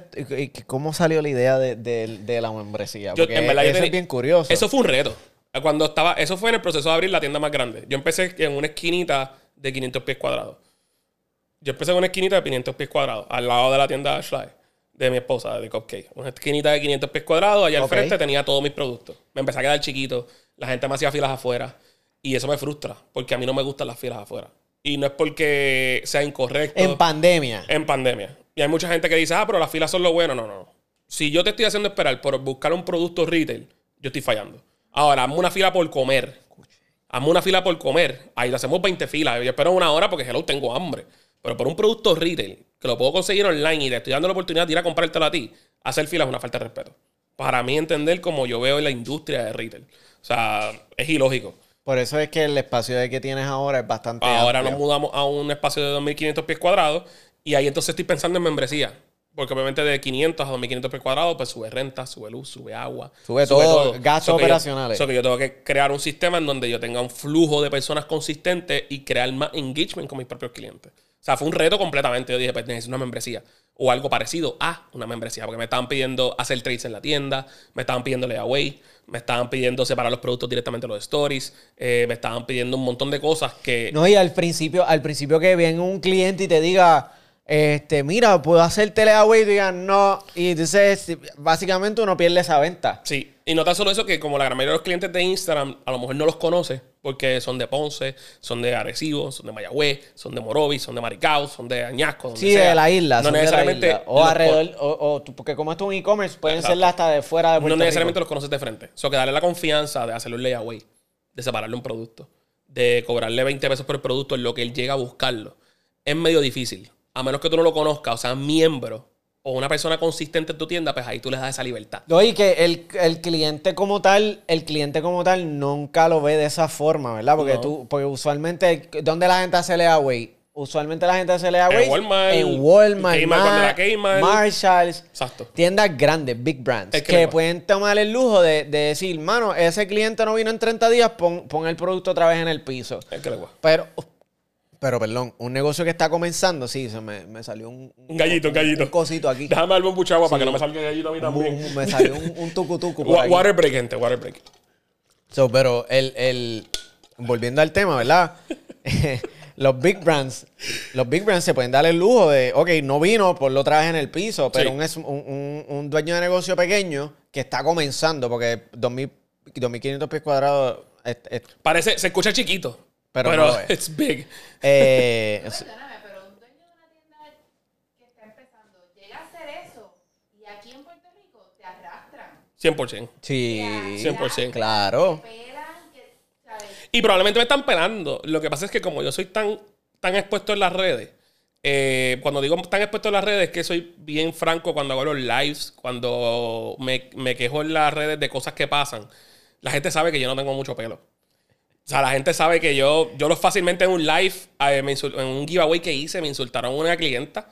cómo salió la idea de, la membresía? Porque en verdad, eso es bien curioso. Eso fue un reto. Cuando estaba, eso fue en el proceso de abrir la tienda más grande. Yo empecé en una esquinita de 500 pies cuadrados. Yo empecé en una esquinita de 500 pies cuadrados, al lado de la tienda Ashley de mi esposa, de Cupcake. Una esquinita de 500 pies cuadrados. Allá al frente tenía todos mis productos. Me empecé a quedar chiquito. La gente me hacía filas afuera. Y eso me frustra, porque a mí no me gustan las filas afuera. Y no es porque sea incorrecto. En pandemia. En pandemia. Y hay mucha gente que dice, ah, pero las filas son lo bueno. No, no. Si yo te estoy haciendo esperar por buscar un producto retail, yo estoy fallando. Ahora, hazme una fila por comer. Hazme una fila por comer. Ahí le hacemos 20 filas. Yo espero una hora porque, hello, tengo hambre. Pero por un producto retail, que lo puedo conseguir online y te estoy dando la oportunidad de ir a comprártelo a ti, hacer fila es una falta de respeto. Para mí entender como yo veo en la industria de retail. O sea, es ilógico. Por eso es que el espacio de que tienes ahora es bastante Ahora nos mudamos a un espacio de 2.500 pies cuadrados y ahí entonces estoy pensando en membresía. Porque obviamente de 500 a 2.500 pies cuadrados, pues sube renta, sube luz, sube agua. Sube, todo, gastos operacionales. Eso que yo tengo que crear un sistema en donde yo tenga un flujo de personas consistente y crear más engagement con mis propios clientes. O sea, fue un reto completamente. Yo dije, pues necesito una membresía. O algo parecido a una membresía. Porque me estaban pidiendo hacer trades en la tienda, me estaban pidiendo layaway, me estaban pidiendo separar los productos directamente de los stories, eh, me estaban pidiendo un montón de cosas que... No, y al principio, al principio que viene un cliente y te diga, este, mira, puedo hacer layaway y digan no. Y entonces, básicamente uno pierde esa venta. Sí. Y no tan solo eso, que como la gran mayoría de los clientes de Instagram a lo mejor no los conoce, porque son de Ponce, son de Arecibo, son de Mayagüez, son de Morovis, son de Maricao, son de Añasco. sí, de la isla. No necesariamente. O alrededor, o, porque como esto es un e-commerce, pueden ser hasta de fuera de Puerto No necesariamente los conoces de frente. O sea, que darle la confianza de hacerle un layaway, de separarle un producto, de cobrarle 20 pesos por el producto en lo que él llega a buscarlo, es medio difícil. A menos que tú no lo conozcas, o sea, miembro o una persona consistente en tu tienda, pues ahí tú les das esa libertad. No, y que el, cliente como tal, el cliente como tal nunca lo ve de esa forma, ¿verdad? Porque tú, porque usualmente, ¿dónde la gente hace layaway? Usualmente la gente hace layaway en Walmart, en Walmart, Marshalls, Exacto. tiendas grandes, big brands, que, pueden tomar el lujo de, decir, mano, ese cliente no vino en 30 días, pon, pon el producto otra vez en el piso. Es que le Pero pero perdón, un negocio que está comenzando, sí, se me, me salió un, un gallito, un gallito. Un cosito aquí. Déjame darle un agua para que no me salga el gallito a mí también. me salió un, un tucutucu por aquí. Water break, gente, water break. So, pero el, el, volviendo al tema, ¿verdad? [LAUGHS] los big brands, los big brands se pueden dar el lujo de, ok, no vino, por lo traje en el piso, pero un, un, un, dueño de negocio pequeño que está comenzando, porque 2000 2.500 pies cuadrados. Parece, se escucha chiquito. Pero, pero no it's big. Eh, Perdóname, pero un dueño de una tienda que está empezando llega a hacer eso y aquí en Puerto Rico te arrastran. 100%. Sí, 100%. Claro. Y probablemente me están pelando. Lo que pasa es que como yo soy tan, tan expuesto en las redes, eh, cuando digo tan expuesto en las redes, es que soy bien franco cuando hago los lives, cuando me, me quejo en las redes de cosas que pasan. La gente sabe que yo no tengo mucho pelo. O sea, la gente sabe que yo, yo lo fácilmente en un live, eh, en un giveaway que hice, me insultaron a una clienta.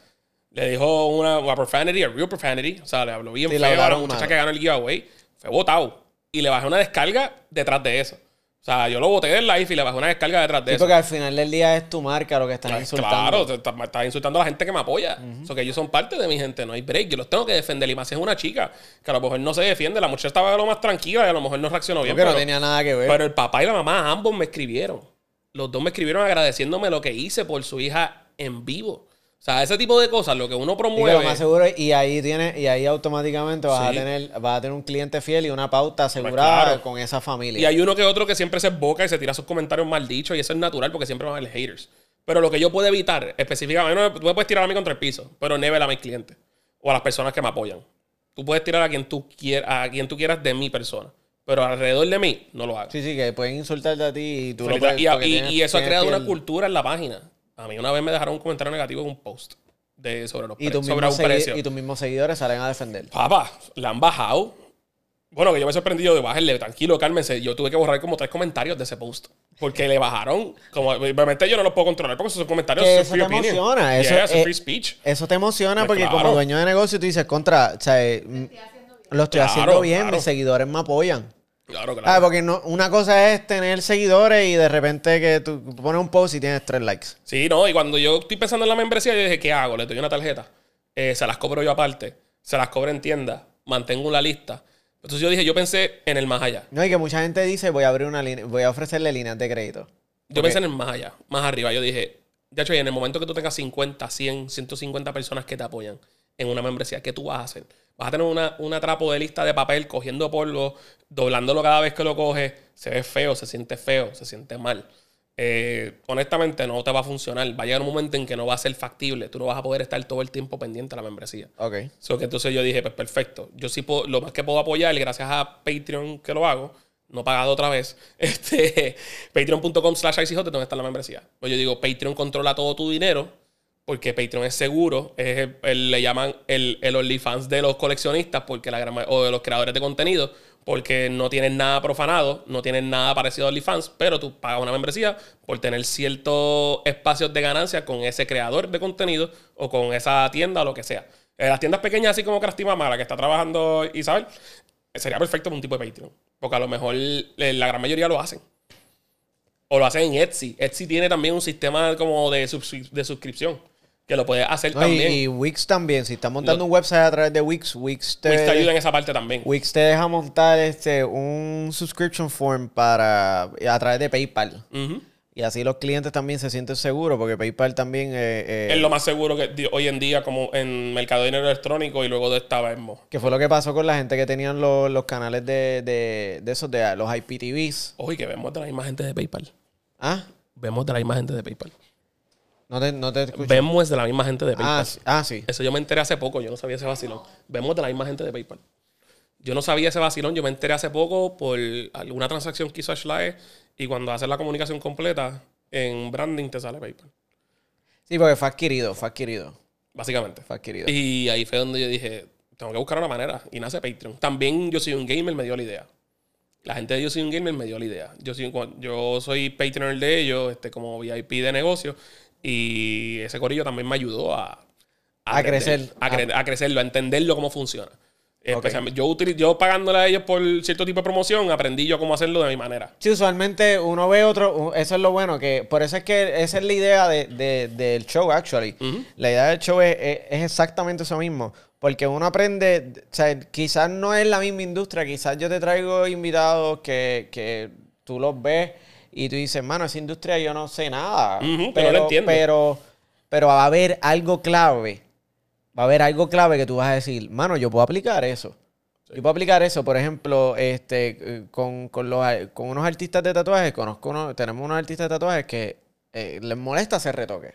Le dijo una, una profanity, a real profanity. O sea, le habló bien feo a la muchacha que ganó el giveaway. Fue votado. Y le bajé una descarga detrás de eso. O sea, yo lo boté del live y le bajé una descarga detrás de sí, eso. porque al final del día es tu marca lo que estás insultando. Claro, estás insultando a la gente que me apoya. O sea, que ellos son parte de mi gente, no hay break. Yo los tengo que defender. Y más es una chica que a lo mejor no se defiende. La muchacha estaba lo más tranquila y a lo mejor no reaccionó bien. Porque no tenía nada que ver. Pero el papá y la mamá ambos me escribieron. Los dos me escribieron agradeciéndome lo que hice por su hija en vivo. O sea, ese tipo de cosas, lo que uno promueve. Y, más seguro, y ahí tiene, y ahí automáticamente vas a tener, vas a tener un cliente fiel y una pauta pues asegurada con esa familia. Y hay uno que otro que siempre se boca y se tira sus comentarios mal dichos, y eso es natural porque siempre van a haber haters. Pero lo que yo puedo evitar, específicamente, tú me puedes tirar a mí contra el piso, pero never a mis clientes o a las personas que me apoyan. Tú puedes tirar a quien tú quieras, a quien tú quieras de mi persona. Pero alrededor de mí, no lo hagas. Sí, sí, que pueden insultarte a ti y tú lo puedes, y, y, eso ha creado una cultura en la página. A mí una vez me dejaron un comentario negativo en un post de, sobre los y sobre un precio. Y tus mismos seguidores salen a defender. Papá, la han bajado. Bueno, que yo me he sorprendido de bajarle, tranquilo, cálmense. Yo tuve que borrar como tres comentarios de ese post. Porque le bajaron. Como, obviamente yo no los puedo controlar porque esos son comentarios. eso te emociona. Eso, es free speech. Eso te emociona pues porque como dueño de negocio tú dices, contra, o sea, mm, lo estoy haciendo bien, mis seguidores me apoyan. Claro, claro. Ah, porque no, una cosa es tener seguidores y de repente que tú pones un post y tienes tres likes. Sí, no, y cuando yo estoy pensando en la membresía, yo dije, ¿qué hago? Le doy una tarjeta, eh, se las cobro yo aparte, se las cobro en tienda, mantengo una lista. Entonces yo dije, yo pensé en el más allá. No, y que mucha gente dice, voy a abrir una línea, voy a ofrecerle líneas de crédito. Yo pensé en el más allá, más arriba. Yo dije, de hecho, en el momento que tú tengas 50, 100, 150 personas que te apoyan en una membresía, ¿qué tú vas a hacer? Vas a tener una, una trapo de lista de papel cogiendo polvo, doblándolo cada vez que lo coges. Se ve feo, se siente feo, se siente mal. Eh, honestamente, no te va a funcionar. Va a llegar un momento en que no va a ser factible. Tú no vas a poder estar todo el tiempo pendiente a la membresía. Ok. So que entonces yo dije, pues perfecto. Yo sí puedo, lo más que puedo apoyar, gracias a Patreon que lo hago, no pagado otra vez, [LAUGHS] este, patreon.com slash donde está la membresía. Pues yo digo, Patreon controla todo tu dinero porque Patreon es seguro, es le llaman el, el OnlyFans de los coleccionistas porque la o de los creadores de contenido, porque no tienen nada profanado, no tienen nada parecido a OnlyFans, pero tú pagas una membresía por tener ciertos espacios de ganancia con ese creador de contenido o con esa tienda o lo que sea. Eh, las tiendas pequeñas, así como Crafty Mama, la que está trabajando Isabel, sería perfecto un tipo de Patreon, porque a lo mejor eh, la gran mayoría lo hacen. O lo hacen en Etsy. Etsy tiene también un sistema como de, de suscripción que lo puedes hacer también. Y Wix también. Si estás montando un website a través de Wix, Wix te, Wix te ayuda en esa parte también. Wix te deja montar este un subscription form para a través de PayPal. Y así los clientes también se sienten seguros porque PayPal también eh, eh, es lo más seguro que hoy en día como en mercado de dinero electrónico y luego de esta Venmo. Que fue lo que pasó con la gente que tenían los, canales de, de, de, esos, de los IPTVs. Oye, que vemos de la misma gente de PayPal. ¿Ah? Vemos de la misma gente de PayPal. No te, no te Vemos es de la misma gente de ah, PayPal. Ah, sí. Eso yo me enteré hace poco, yo no sabía ese vacilón. Vemos de la misma gente de PayPal. Yo no sabía ese vacilón, yo me enteré hace poco por alguna transacción que hizo Ashlae y cuando haces la comunicación completa, en branding te sale PayPal. Sí, porque fue adquirido, fue adquirido. Básicamente. Fue adquirido. Y ahí fue donde yo dije, tengo que buscar una manera. Y nace Patreon. También yo soy un gamer, me dio la idea. La gente de Yo Soy un Gamer me dio la idea. Yo soy, yo soy Patreon de ellos, este, como VIP de negocio. Y ese corillo también me ayudó a, a, crecer. A, crecerlo, a entenderlo cómo funciona. Yo, yo pagándole a ellos por cierto tipo de promoción, aprendí yo cómo hacerlo de mi manera. Sí, usualmente uno ve otro, eso es lo bueno, que por eso es que esa es la idea de, del show, actually. La idea del show es, exactamente eso mismo. Porque uno aprende, o sea, quizás no es la misma industria, quizás yo te traigo invitados que, que tú los ves y tú dices, mano, esa industria yo no sé nada. pero, pero, pero, va a haber algo clave. Va a haber algo clave que tú vas a decir, mano, yo puedo aplicar eso. Yo puedo aplicar eso, por ejemplo, este, con, con, los, con unos artistas de tatuajes, conozco uno- tenemos unos artistas de tatuajes que eh, les molesta hacer retoque.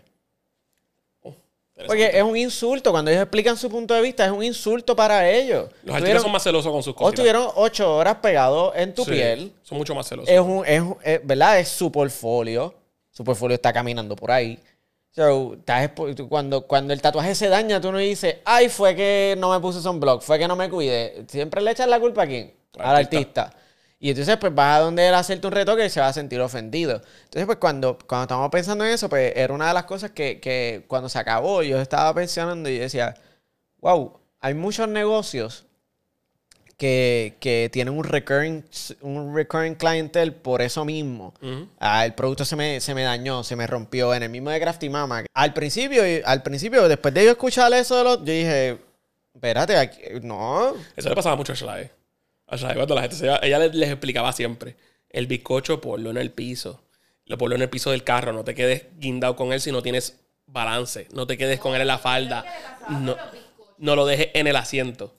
Porque es un insulto, cuando ellos explican su punto de vista, es un insulto para ellos. Los artistas son más celosos con sus o cosas. estuvieron ocho horas pegados en tu piel. Son mucho más celosos. Es un, es, es- ¿verdad? Es su portfolio. Su portfolio está caminando por ahí. So, estás cuando, cuando el tatuaje se daña, tú no dices, ay, fue que no me puse sunblock, fue que no me cuidé. Siempre le echas la culpa a quién? Al Artista. artista. Y entonces, pues vas a donde él hacerte un retoque y se va a sentir ofendido. Entonces, pues cuando, cuando estábamos pensando en eso, pues era una de las cosas que, que cuando se acabó, yo estaba pensando y yo decía, wow, hay muchos negocios que, que tienen un recurring, un recurring clientele por eso mismo. Ah, el producto se me, se me dañó, se me rompió. En el mismo de Crafty Mama. Al principio, al principio, después de yo escuchar eso, de los, yo dije, espérate, aquí- no. Eso le pasaba mucho a. A Shlai cuando la gente se iba- ella les, les explicaba siempre. El bizcocho ponlo en el piso. Lo ponlo en el piso del carro. No te quedes guindado con él si no tienes balance. No te quedes con él en la falda. No, no lo dejes en el asiento.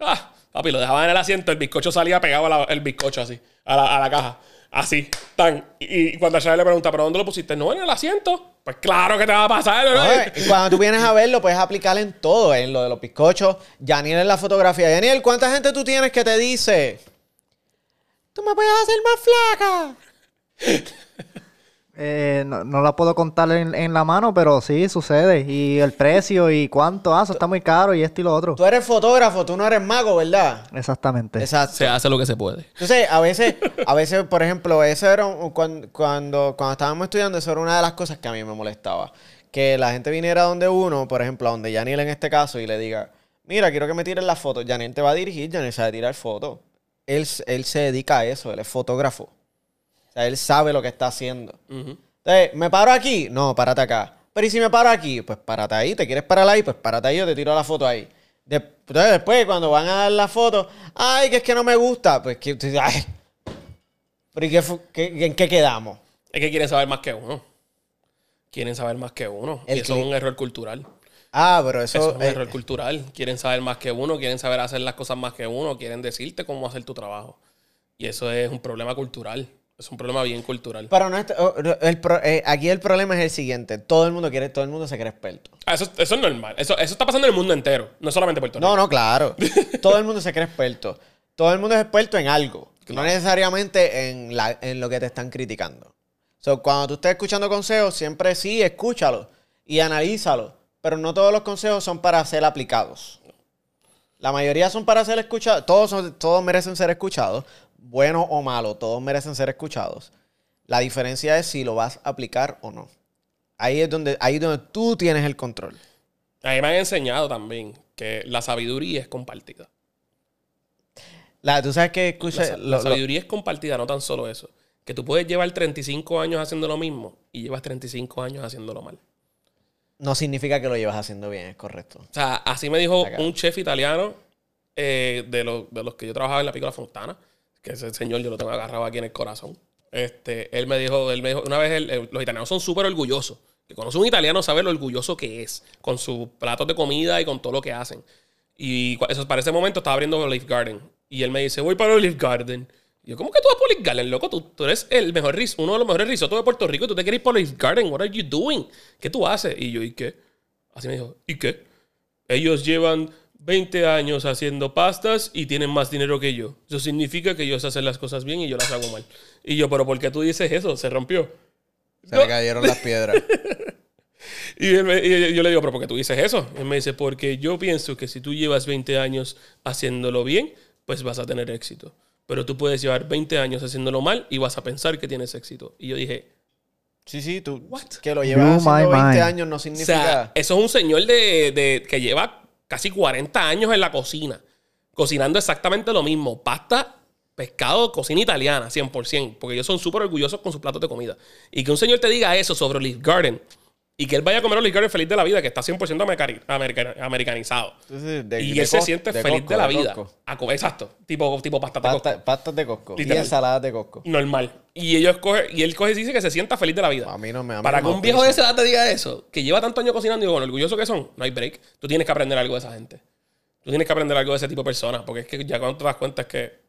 Ah, papi, lo dejaban en el asiento. El bizcocho salía pegado al bizcocho así. A la, a la caja. Así. Tan. Y, y cuando Shlai le pregunta, ¿pero dónde lo pusiste? No, en el asiento. Pues claro que te va a pasar. ¿no? No, y cuando tú vienes a verlo, puedes aplicar en todo, en lo de los bizcochos. Yaniel en la fotografía. Yaniel, ¿cuánta gente tú tienes que te dice? Tú me puedes hacer más flaca. Eh, no, no la puedo contar en, en la mano, pero sí sucede. Y el precio y cuánto. Ah, eso está muy caro y esto y lo otro. Tú eres fotógrafo, tú no eres mago, ¿verdad? Exactamente. Exacto. Se hace lo que se puede. Entonces, a veces, a veces, por ejemplo, eso era un- cuando, cuando, cuando estábamos estudiando, eso era una de las cosas que a mí me molestaba. Que la gente viniera donde uno, por ejemplo, a donde Yaniel en este caso, y le diga, mira, quiero que me tires la foto. Yaniel te va a dirigir, Yaniel sabe tirar fotos. Él, él se dedica a eso, él es fotógrafo. Sea, él sabe lo que está haciendo. Entonces, ¿me paro aquí? No, párate acá. Pero ¿y si me paro aquí? Pues párate ahí. ¿Te quieres parar ahí? Pues párate ahí, yo te tiro la foto ahí. Entonces, después, cuando van a dar la foto, ay, que es que no me gusta. Pues que, ay. Pero ¿y qué, en qué quedamos? Es que quieren saber más que uno. Quieren saber más que uno. El y eso es un error cultural. Ah, pero eso... Eso es un eh, error cultural. Quieren saber más que uno, quieren saber hacer las cosas más que uno, quieren decirte cómo hacer tu trabajo. Y eso es un problema cultural. Es un problema bien cultural. pero no es- oh, el pro- eh, aquí el problema es el siguiente. Todo el mundo quiere, todo el mundo se cree experto. Ah, eso, eso es normal. Eso, eso está pasando en el mundo entero. No solamente en Puerto Rico. No, no, claro. [LAUGHS] Todo el mundo se cree experto. Todo el mundo es experto en algo. No necesariamente en, la, en lo que te están criticando. So, cuando tú estés escuchando consejos, siempre sí, escúchalo y analízalo. Pero no todos los consejos son para ser aplicados. La mayoría son para ser escuchados. Todos, son- todos merecen ser escuchados. Bueno o malo, todos merecen ser escuchados. La diferencia es si lo vas a aplicar o no. Ahí es donde, ahí es donde tú tienes el control. A mí me han enseñado también que la sabiduría es compartida. La, tú sabes que La, escucha, sa- lo- la lo- sabiduría es compartida, no tan solo eso. Que tú puedes llevar 35 años haciendo lo mismo y llevas 35 años haciéndolo mal. no significa que lo llevas haciendo bien, es correcto. O sea, así me dijo un chef italiano eh, de, los, de los que yo trabajaba en la Piccola Fontana, que ese señor yo lo tengo agarrado aquí en el corazón. Este, él me dijo, él me dijo, una vez eh, los italianos son súper orgullosos. Que conoce un italiano sabe lo orgulloso que es con sus platos de comida y con todo lo que hacen. Y eso, para ese momento estaba abriendo Olive Garden. Y él me dice, voy para Olive Garden. Y yo, ¿cómo que tú vas para Olive Garden, loco? Tú, tú eres el mejor ris- uno de los mejores risotos de Puerto Rico y tú te quieres ir para Olive Garden. What are you doing? ¿Qué tú haces? Y yo, ¿y qué? Así me dijo, ¿y qué? Ellos llevan 20 años haciendo pastas y tienen más dinero que yo. Eso significa que ellos hacen las cosas bien y yo las hago mal. Y yo, ¿pero por qué tú dices eso? Se rompió. Se No. le cayeron las piedras. [LAUGHS] Y, él me- y yo le digo, ¿pero por qué tú dices eso? Y él me dice, porque yo pienso que si tú llevas 20 años haciéndolo bien, pues vas a tener éxito. Pero tú puedes llevar 20 años haciéndolo mal y vas a pensar que tienes éxito. Y yo dije, Sí, sí, tú. What? Que lo llevas haciendo my 20 mind. años no O significa. sea, eso es un señor de, de- que lleva casi 40 años en la cocina, cocinando exactamente lo mismo. Pasta, pescado, cocina italiana, 100%, porque ellos son súper orgullosos con sus platos de comida. Y que un señor te diga eso sobre Olive Garden y que él vaya a comer Garden feliz de la vida, que está 100% americani- americana- americanizado. Entonces, de- y de él se siente de feliz Costco, de la vida. Costco. Exacto, tipo, tipo pasta de Costco. pastas de Costco. Y ensaladas de Costco. Normal. Y ellos coge, y él coge y dice que se sienta feliz de la vida. A mí no me a mí Para no que un viejo de esa edad te diga eso, que lleva tanto años cocinando y con lo orgulloso que son, no hay break. Tú tienes que aprender algo de esa gente. Tú tienes que aprender algo de ese tipo de personas, porque es que ya cuando te das cuenta es que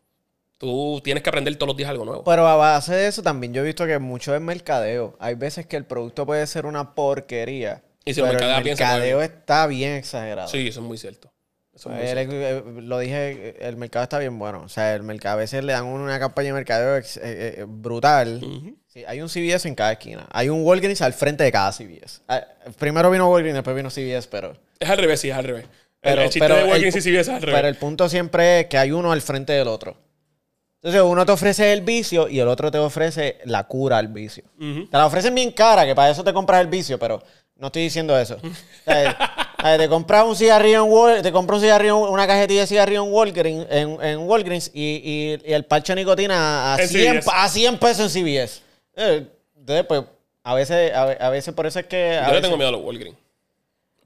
tú tienes que aprender todos los días algo nuevo. Pero a base de eso también yo he visto que mucho es mercadeo. Hay veces que el producto puede ser una porquería. Y si pero el mueve mercadeo está bien exagerado. Sí, eso es muy cierto. Eso es muy El- cierto. eh, lo dije, el mercado está bien bueno. O sea, el mercado a veces le dan una campaña de mercadeo ex- eh, eh, brutal. Sí, hay un CVS en cada esquina. Hay un Walgreens al frente de cada CVS. Ah, Primero vino Walgreens, después vino CVS, pero... Es al revés, sí, es al revés. El- Pero, el chiste pero de el y CVS es al revés. Pero el punto siempre es que hay uno al frente del otro. Entonces uno te ofrece el vicio y el otro te ofrece la cura al vicio. Te la ofrecen bien cara, que para eso te compras el vicio, pero no estoy diciendo eso. [LAUGHS] O sea, eh, te compras un cigarrillo en Wal- te compras un cigarrillo, una cajetilla de cigarrillo en Walgreens, en, en Walgreens y, y- y el parche de nicotina a En 100, CVS. a 100 pesos en CVS. Eh, entonces, pues, a veces, a, a veces por eso es que... Yo le tengo miedo a los Walgreens.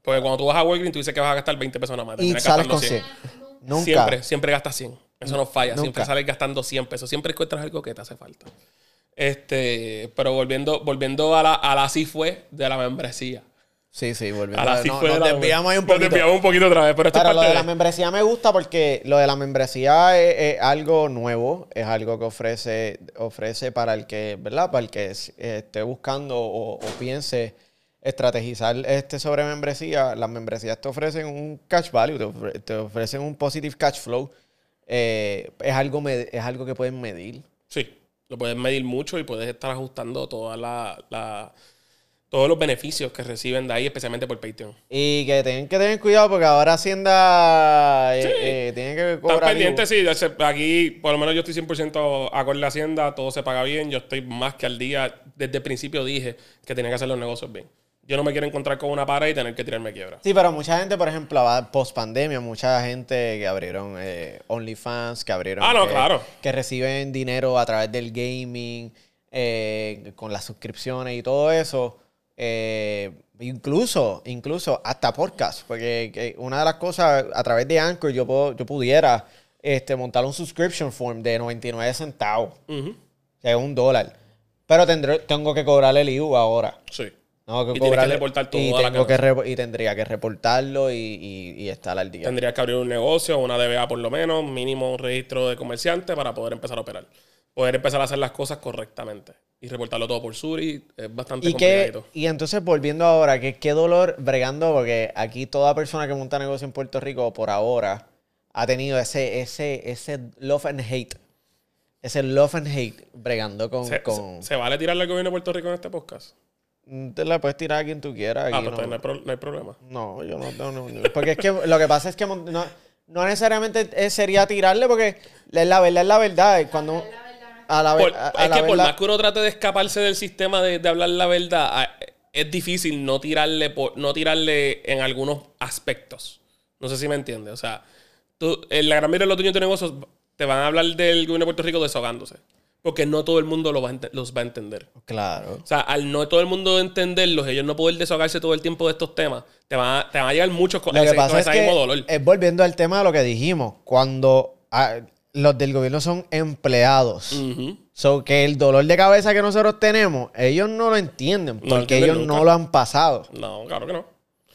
Porque cuando tú vas a Walgreens, tú dices que vas a gastar 20 pesos nada más. y sales con 100. 100. Nunca. Siempre, siempre gastas 100. Eso no falla. Siempre Nunca. sales gastando 100 pesos. Siempre encuentras algo que te hace falta. Este, pero volviendo, volviendo a la, a la así fue de la membresía. Sí, sí, volviendo. A la sí no, fue nos de la desviamos ahí un Nos poquito. desviamos un poquito otra vez, pero esto Pero es lo parte de la membresía me gusta porque lo de la membresía es, es algo nuevo, es algo que ofrece, ofrece para el que, ¿verdad? Para el que es- esté buscando o, o piense estrategizar este sobre membresía. Las membresías te ofrecen un cash value, te ofrecen un positive cash flow. Eh, es, algo es algo que pueden medir. Sí, lo puedes medir mucho y puedes estar ajustando toda la, la- todos los beneficios que reciben de ahí, especialmente por Patreon. Y que tienen que tener cuidado porque ahora Hacienda eh, Sí. eh, tiene que Están cobrar. pendientes, sí. Aquí, por lo menos yo estoy 100% acorde a Hacienda, todo se paga bien. Yo estoy más que al día. Desde el principio dije que tenía que hacer los negocios bien. Yo no me quiero encontrar con una pared y tener que tirarme quiebra. Sí, pero mucha gente, por ejemplo, post pandemia, mucha gente que abrieron eh, OnlyFans, que abrieron. Ah, no, que, claro. Que reciben dinero a través del gaming, eh, con las suscripciones y todo eso. eh, incluso, incluso hasta podcast. Porque que una de las cosas, a través de Anchor, yo, puedo- yo pudiera este, montar un subscription form de 99 centavos, Ujú. que es un dólar. Pero tendré, tengo que cobrarle el IVU ahora. Sí. Que Y tienes que reportar toda y, tengo que y tendría que reportarlo y, y- y estar al día. Tendrías que abrir un negocio, una DBA por lo menos, mínimo un registro de comerciante para poder empezar a operar. Poder empezar a hacer las cosas correctamente. Y reportarlo todo por Suri es bastante Y, que, complicado. y entonces volviendo ahora, que qué dolor bregando, porque aquí toda persona que monta negocio en Puerto Rico por ahora ha tenido ese, ese, ese love and hate. Ese love and hate bregando con... ¿Se, con... se- se vale tirarle al gobierno de Puerto Rico en este podcast? Te la puedes tirar a quien tú quieras. Ah, aquí pues no- no, hay pro- no hay problema. No, yo no tengo no, Porque es que lo que pasa es que no, no necesariamente es- sería tirarle, porque es la verdad es la verdad. Cuando a la, Por- a- a es la que por más que uno trate de escaparse del sistema de, de hablar la verdad, ah, es difícil no tirarle, por- no tirarle en algunos aspectos. No sé si me entiendes. O sea, tú, en la gran mayoría de los dueños de negocios te van a hablar del gobierno de Puerto Rico desahogándose. Porque no todo el mundo lo va los va a entender. Claro. O sea, al no todo el mundo entenderlos, ellos no poder desahogarse todo el tiempo de estos temas, te van a, te van a llegar muchos con, Lo que ese, pasa con es que mismo dolor. es volviendo al tema de lo que dijimos. Cuando ah, los del gobierno son empleados. Ujú. So que el dolor de cabeza que nosotros tenemos, ellos no lo entienden. No Porque entienden ellos nunca. no lo han pasado. No, claro que no.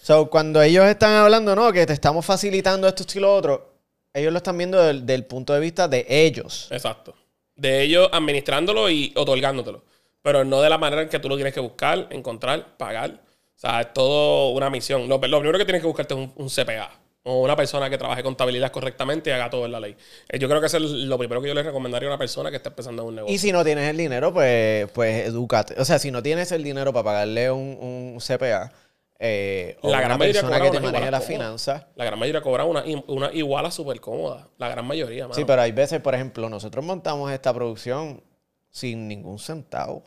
So, cuando ellos están hablando, no, que te estamos facilitando esto y lo otro, ellos lo están viendo del, del punto de vista de ellos. Exacto. De ellos administrándolo y otorgándotelo. Pero no de la manera en que tú lo tienes que buscar, encontrar, pagar. O sea, es todo una misión. Lo, primero que tienes que buscarte es un, CPA. O una persona que trabaje contabilidad correctamente y haga todo en la ley. Eh, Yo creo que eso es lo primero que yo le recomendaría a una persona que está empezando un negocio. Y si no tienes el dinero, pues, pues edúcate. O sea, si no tienes el dinero para pagarle un, un CPA eh, La gran mayoría persona que te igualas las finanzas. La gran mayoría cobra una, una iguala súper cómoda. La gran mayoría, mano. Sí, pero hay veces, por ejemplo, nosotros montamos esta producción sin ningún centavo.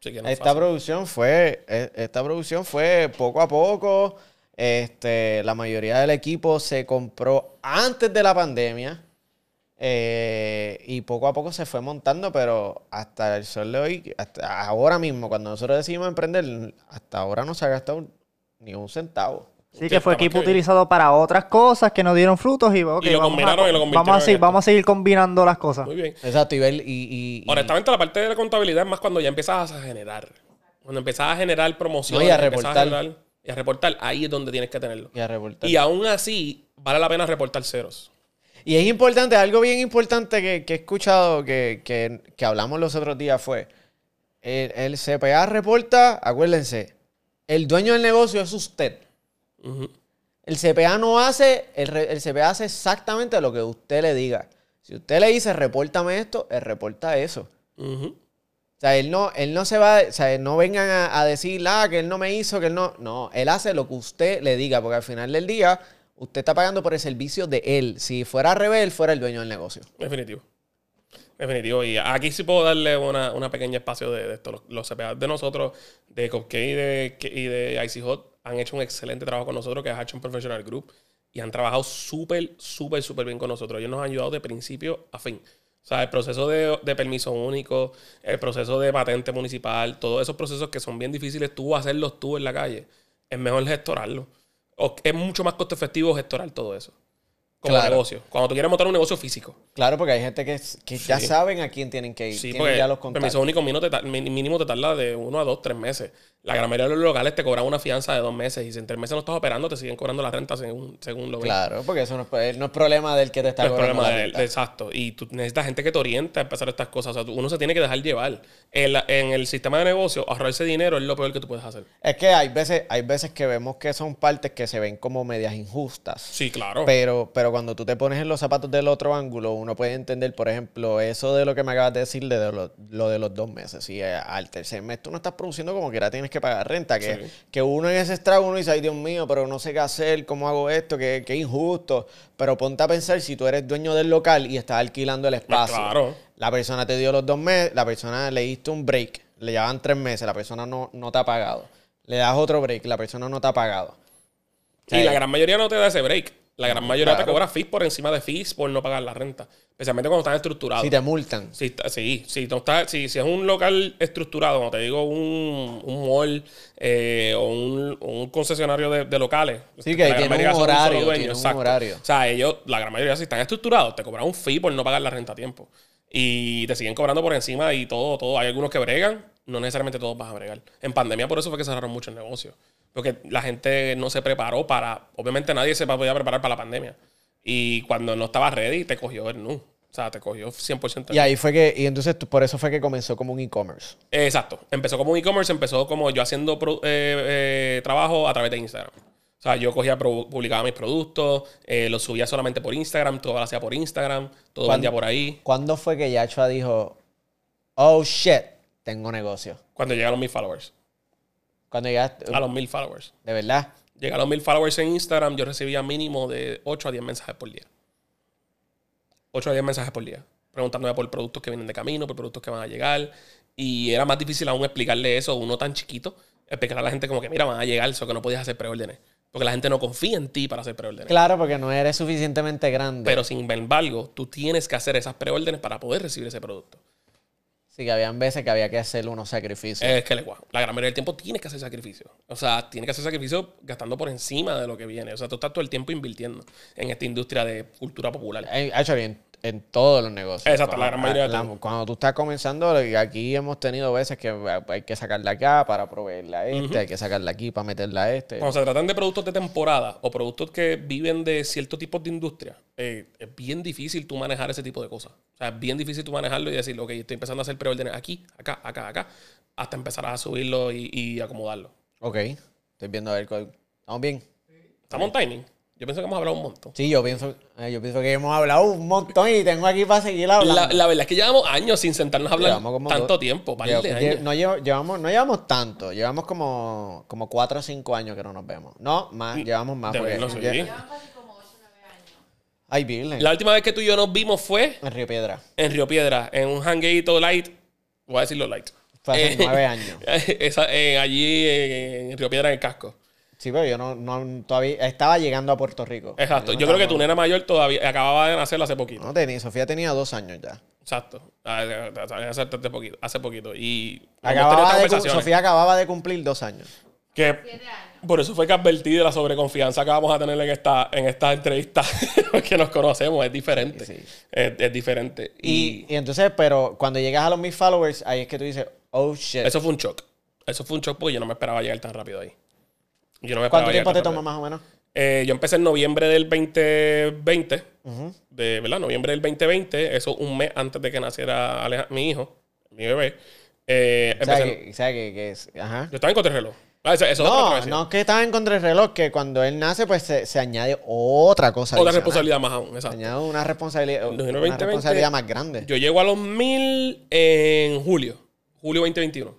Sí que no es Esta producción fue, e- esta producción fue poco a poco. Este, la mayoría del equipo se compró antes de la pandemia. Eh, y poco a poco se fue montando, pero hasta el sol de hoy, hasta ahora mismo, cuando nosotros decidimos emprender, hasta ahora no se ha gastado ni un centavo. Sí, que fue equipo que utilizado para otras cosas que no dieron frutos y, ok, Y lo vamos, combinaron a, y lo convirtieron vamos, a seguir, vamos a seguir combinando las cosas. Muy bien. Exacto, y y- y- y- Honestamente, la parte de la contabilidad es más cuando ya empiezas a generar. Cuando empiezas a generar promociones, No, y a reportar. generar- y a reportar, ahí es donde tienes que tenerlo. Y a reportar. Y aún así, vale la pena reportar ceros. Y es importante, algo bien importante que, que he escuchado que, que- que hablamos los otros días fue, el, el CPA reporta, acuérdense, el dueño del negocio es usted. El CPA no hace, el, el CPA hace exactamente lo que usted le diga. Si usted le dice, repórtame esto, él reporta eso. O sea, él no, él no se va, o sea, no vengan a, a decir, ah, que él no me hizo, que él no. No, él hace lo que usted le diga, porque al final del día, usted está pagando por el servicio de él. Si fuera él fuera el dueño del negocio. Definitivo. Definitivo. Y aquí sí puedo darle una, una pequeña espacio de, de esto. Los, CPA de nosotros, de Cupcake y de, y de Hot, han hecho un excelente trabajo con nosotros, que es Action Professional Group. Y han trabajado súper, súper, súper bien con nosotros. Ellos nos han ayudado de principio a fin. O sea, el proceso de, de permiso único, el proceso de patente municipal, todos esos procesos que son bien difíciles tú hacerlos tú en la calle, es mejor gestorarlo. Es mucho más costo efectivo gestorar todo eso. Como Claro. negocio. Cuando tú quieres montar un negocio físico. Claro, porque hay gente que, que ya Sí. saben a quién tienen que ir. Sí, tienen porque ya los permiso contactos. único mínimo te, mínimo te tarda de uno a dos, tres meses. La gran mayoría de los locales te cobran una fianza de dos meses y si en tres meses no estás operando, te siguen cobrando la renta según, según lo. Claro, porque eso no es, no es problema del que te está No es problema la de él, renta. exacto. Y tú necesitas gente que te oriente a empezar estas cosas. O sea, tú- uno se tiene que dejar llevar. En, la- en el sistema de negocio, ahorrarse dinero es lo peor que tú puedes hacer. Es que hay veces, hay veces que vemos que son partes que se ven como medias injustas. Sí, claro. Pero, pero cuando tú te pones en los zapatos del otro ángulo, uno puede entender, por ejemplo, eso de lo que me acabas de decir de lo, lo de los dos meses. Si eh, al tercer mes tú no estás produciendo como quiera, tienes que pagar renta. Que, Sí. que uno en ese estrago uno dice, ay Dios mío, pero no sé qué hacer, cómo hago esto, qué, qué injusto. Pero ponte a pensar si tú eres dueño del local y estás alquilando el espacio. claro. La persona te dio los dos meses, la persona le diste un break, le llevan tres meses, la persona no, no te ha pagado. Le das otro break, la persona no te ha pagado. y la gran mayoría no te da ese break. La gran mayoría te cobra fees por encima de fees por no pagar la renta. Especialmente cuando están estructurados. Si te multan. Si, está- sí, si, estás- si, si es un local estructurado, como te digo, un, un mall eh, o un, un concesionario de, de locales. Sí, que tiene un horario, tiene un horario. O sea, ellos, la gran mayoría, si están estructurados, te cobran un fee por no pagar la renta a tiempo. Y te siguen cobrando por encima y todo, todo. Hay algunos que bregan, no necesariamente todos vas a bregar. En pandemia por eso fue que cerraron muchos negocios. Porque la gente no se preparó para... Obviamente nadie se podía preparar para la pandemia. Y cuando no estaba ready, te cogió el nu. O sea, te cogió 100% el Y ahí fue que, y entonces por eso fue que comenzó como un e-commerce. Exacto. Empezó como un e-commerce, empezó como yo haciendo pro- eh, eh, trabajo a través de Instagram. O sea, yo cogía, publicaba mis productos, eh, los subía solamente por Instagram, todo lo hacía por Instagram, todo vendía por ahí. ¿Cuándo fue que Yachua dijo, oh shit, tengo negocio? Cuando llegaron mil followers. Cuando llegaste, A los mil followers. de verdad. Llegaron los mil followers en Instagram, yo recibía mínimo de 8 a 10 mensajes por día. 8 a 10 mensajes por día. Preguntándome por productos que vienen de camino, por productos que van a llegar. Y era más difícil aún explicarle eso a uno tan chiquito. Explicar a la gente como que, mira, van a llegar, eso que no podías hacer preórdenes. Porque la gente no confía en ti para hacer preórdenes. Claro, porque no eres suficientemente grande. Pero sin embargo, tú tienes que hacer esas preórdenes para poder recibir ese producto. Sí que habían veces que había que hacer unos sacrificios. Es que. La gran mayoría del tiempo tienes que hacer sacrificio. O sea, tienes que hacer sacrificio gastando por encima de lo que viene. O sea, tú estás todo el tiempo invirtiendo en esta industria de cultura popular. Eh, Ha hecho bien en todos los negocios. Exacto, la gran mayoría de la- todo. Cuando tú estás comenzando, aquí hemos tenido veces que hay que sacarla acá para proveerla a este, hay que sacarla aquí para meterla a este. Cuando se tratan de productos de temporada o productos que viven de ciertos tipos de industria, eh, es bien difícil tú manejar ese tipo de cosas. O sea, es bien difícil tú manejarlo y decir, ok, estoy empezando a hacer preórdenes aquí, acá, acá, acá, hasta empezar a subirlo y, y acomodarlo. Ok, estoy viendo a ver cuál. ¿Estamos bien? ¿Estamos en timing? Yo pienso que hemos hablado un montón. Sí, yo pienso, eh, yo pienso que hemos hablado un montón y tengo aquí para seguir hablando. La, la verdad es que llevamos años sin sentarnos a hablar Llevamos como tanto dos- tiempo, par Lle- de lle- años. no, llevo- llevamos, no llevamos tanto, llevamos como, como cuatro o cinco años que no nos vemos. No, más, llevamos más. de Porque, vernos, sí. lle- Llevan casi como 8 o 9 años. Ay, Virgen. La última vez que tú y yo nos vimos fue En Río Piedra. en Río Piedra, en un hangueito light. Voy a decirlo light. Fue hace Eh, nueve [LAUGHS] años. esa- eh, allí en Río Piedra, en el casco. Sí, pero yo no, no todavía estaba llegando a Puerto Rico. Exacto. no Yo creo que tu nena mayor todavía acababa de nacer hace poquito. No tenía, Sofía tenía dos años ya. Exacto. Ah, Hace, hace poquito. Hace poquito. Y Acababa de. Sofía acababa de cumplir dos años. Que 7 años. por eso fue que advertí de la sobreconfianza que vamos a tener en esta, en esta entrevista. [LAUGHS] Porque nos conocemos, es diferente. Sí. Es, es diferente. Y, Y, y entonces, pero cuando llegas a los mil followers, ahí es que tú dices, oh shit. eso fue un shock. Eso fue un shock porque yo no me esperaba llegar tan rápido ahí. Yo no me ¿Cuánto tiempo te toma más o menos? Eh, yo empecé en noviembre del 2020. Ujú. de, ¿verdad? Noviembre del 2020, eso un mes antes de que naciera Aleja- mi hijo, mi bebé. Eh, sea, empecé- que, es- ajá. yo estaba en contrarreloj. Ah, eso, eso No, es que estaba en contra del reloj, que cuando él nace, pues se, se añade otra cosa. Otra responsabilidad más aún, Se exacto. añade una responsabilidad, una 2020, responsabilidad más grande. Yo llego a los 1000 en julio, julio 2021.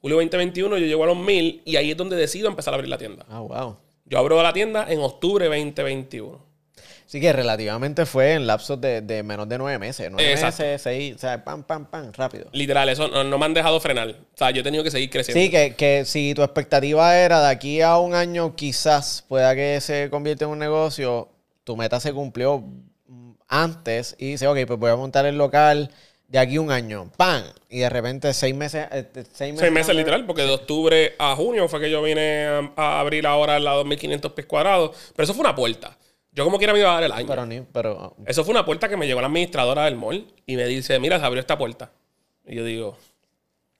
Julio 2021 yo llego a los 1000 y ahí es donde decido empezar a abrir la tienda. Ah, wow. Yo abro la tienda en octubre 2021. Sí que relativamente fue en lapsos de, de menos de nueve meses. Nueve Exacto. meses, seis, o sea, pam, pam, pam, rápido. Literal, eso no, no me han dejado frenar. O sea, yo he tenido que seguir creciendo. Sí, que, que si tu expectativa era de aquí a un año, quizás pueda que se convierta en un negocio, tu meta se cumplió antes y dice, ok, pues voy a montar el local de aquí un año, ¡pam! Y de repente seis meses... eh, seis meses, Seis meses literal, porque de octubre a junio fue que yo vine a, a abrir ahora la 2500 pies cuadrados. Pero eso fue una puerta. Yo como quiera me iba a dar el año. Pero ni, pero... Eso fue una puerta que me llegó la administradora del mall y me dice, mira, se abrió esta puerta. Y yo digo,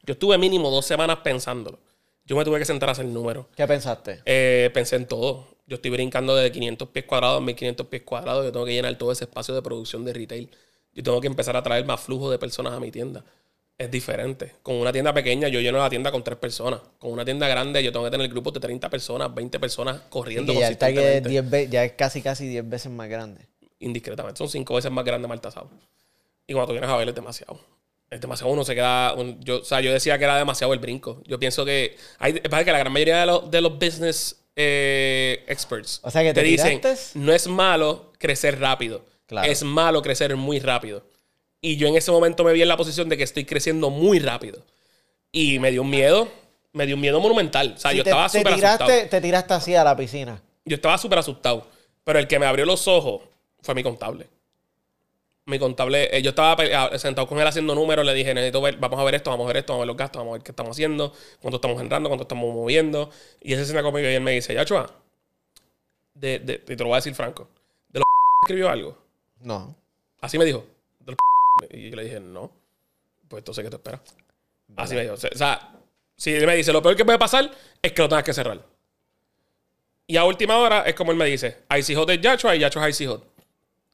yo estuve mínimo dos semanas pensándolo. Yo me tuve que sentar a hacer números. ¿Qué pensaste? Eh, pensé en todo. Yo estoy brincando de 500 pies cuadrados a 1500 pies cuadrados. Yo tengo que llenar todo ese espacio de producción de retail. Yo tengo que empezar a traer más flujo de personas a mi tienda. Es diferente. Con una tienda pequeña, yo lleno la tienda con tres personas. Con una tienda grande, yo tengo que tener grupos de 30 personas, 20 personas corriendo Que ya está que consistentemente. 10 ve- ya es casi casi 10 veces más grande. Indiscretamente. Son cinco veces más grande Maltasado. Y cuando tú vienes a ver, es demasiado. Es demasiado. Uno se queda. un- yo, o sea, yo decía que era demasiado el brinco. Yo pienso que. Hay, pasa que la gran mayoría de los, de los business eh, experts O sea, que te dicen: no es malo crecer rápido. Claro. Es malo crecer muy rápido. Y yo en ese momento me vi en la posición de que estoy creciendo muy rápido. Y me dio un miedo. Me dio un miedo monumental. O sea, yo te, estaba súper asustado. te tiraste así a la piscina. Yo estaba súper asustado. Pero el que me abrió los ojos fue mi contable. Mi contable, eh, yo estaba sentado con él haciendo números, le dije, necesito ver, vamos a ver esto, vamos a ver esto, vamos a ver los gastos, vamos a ver qué estamos haciendo, cuánto estamos entrando, cuánto estamos moviendo. Y él se sienta conmigo y él me dice, Yachua, de, de, y te lo voy a decir franco, de los [LAUGHS] escribió algo. No. Así me dijo. Y yo le dije, no. Pues entonces, ¿qué te esperas? Así me dijo. O sea, si él me dice, lo peor que puede pasar es que lo tengas que cerrar. Y a última hora es como él me dice, Icy Hot es Yachua y Yachua es Icy Hot.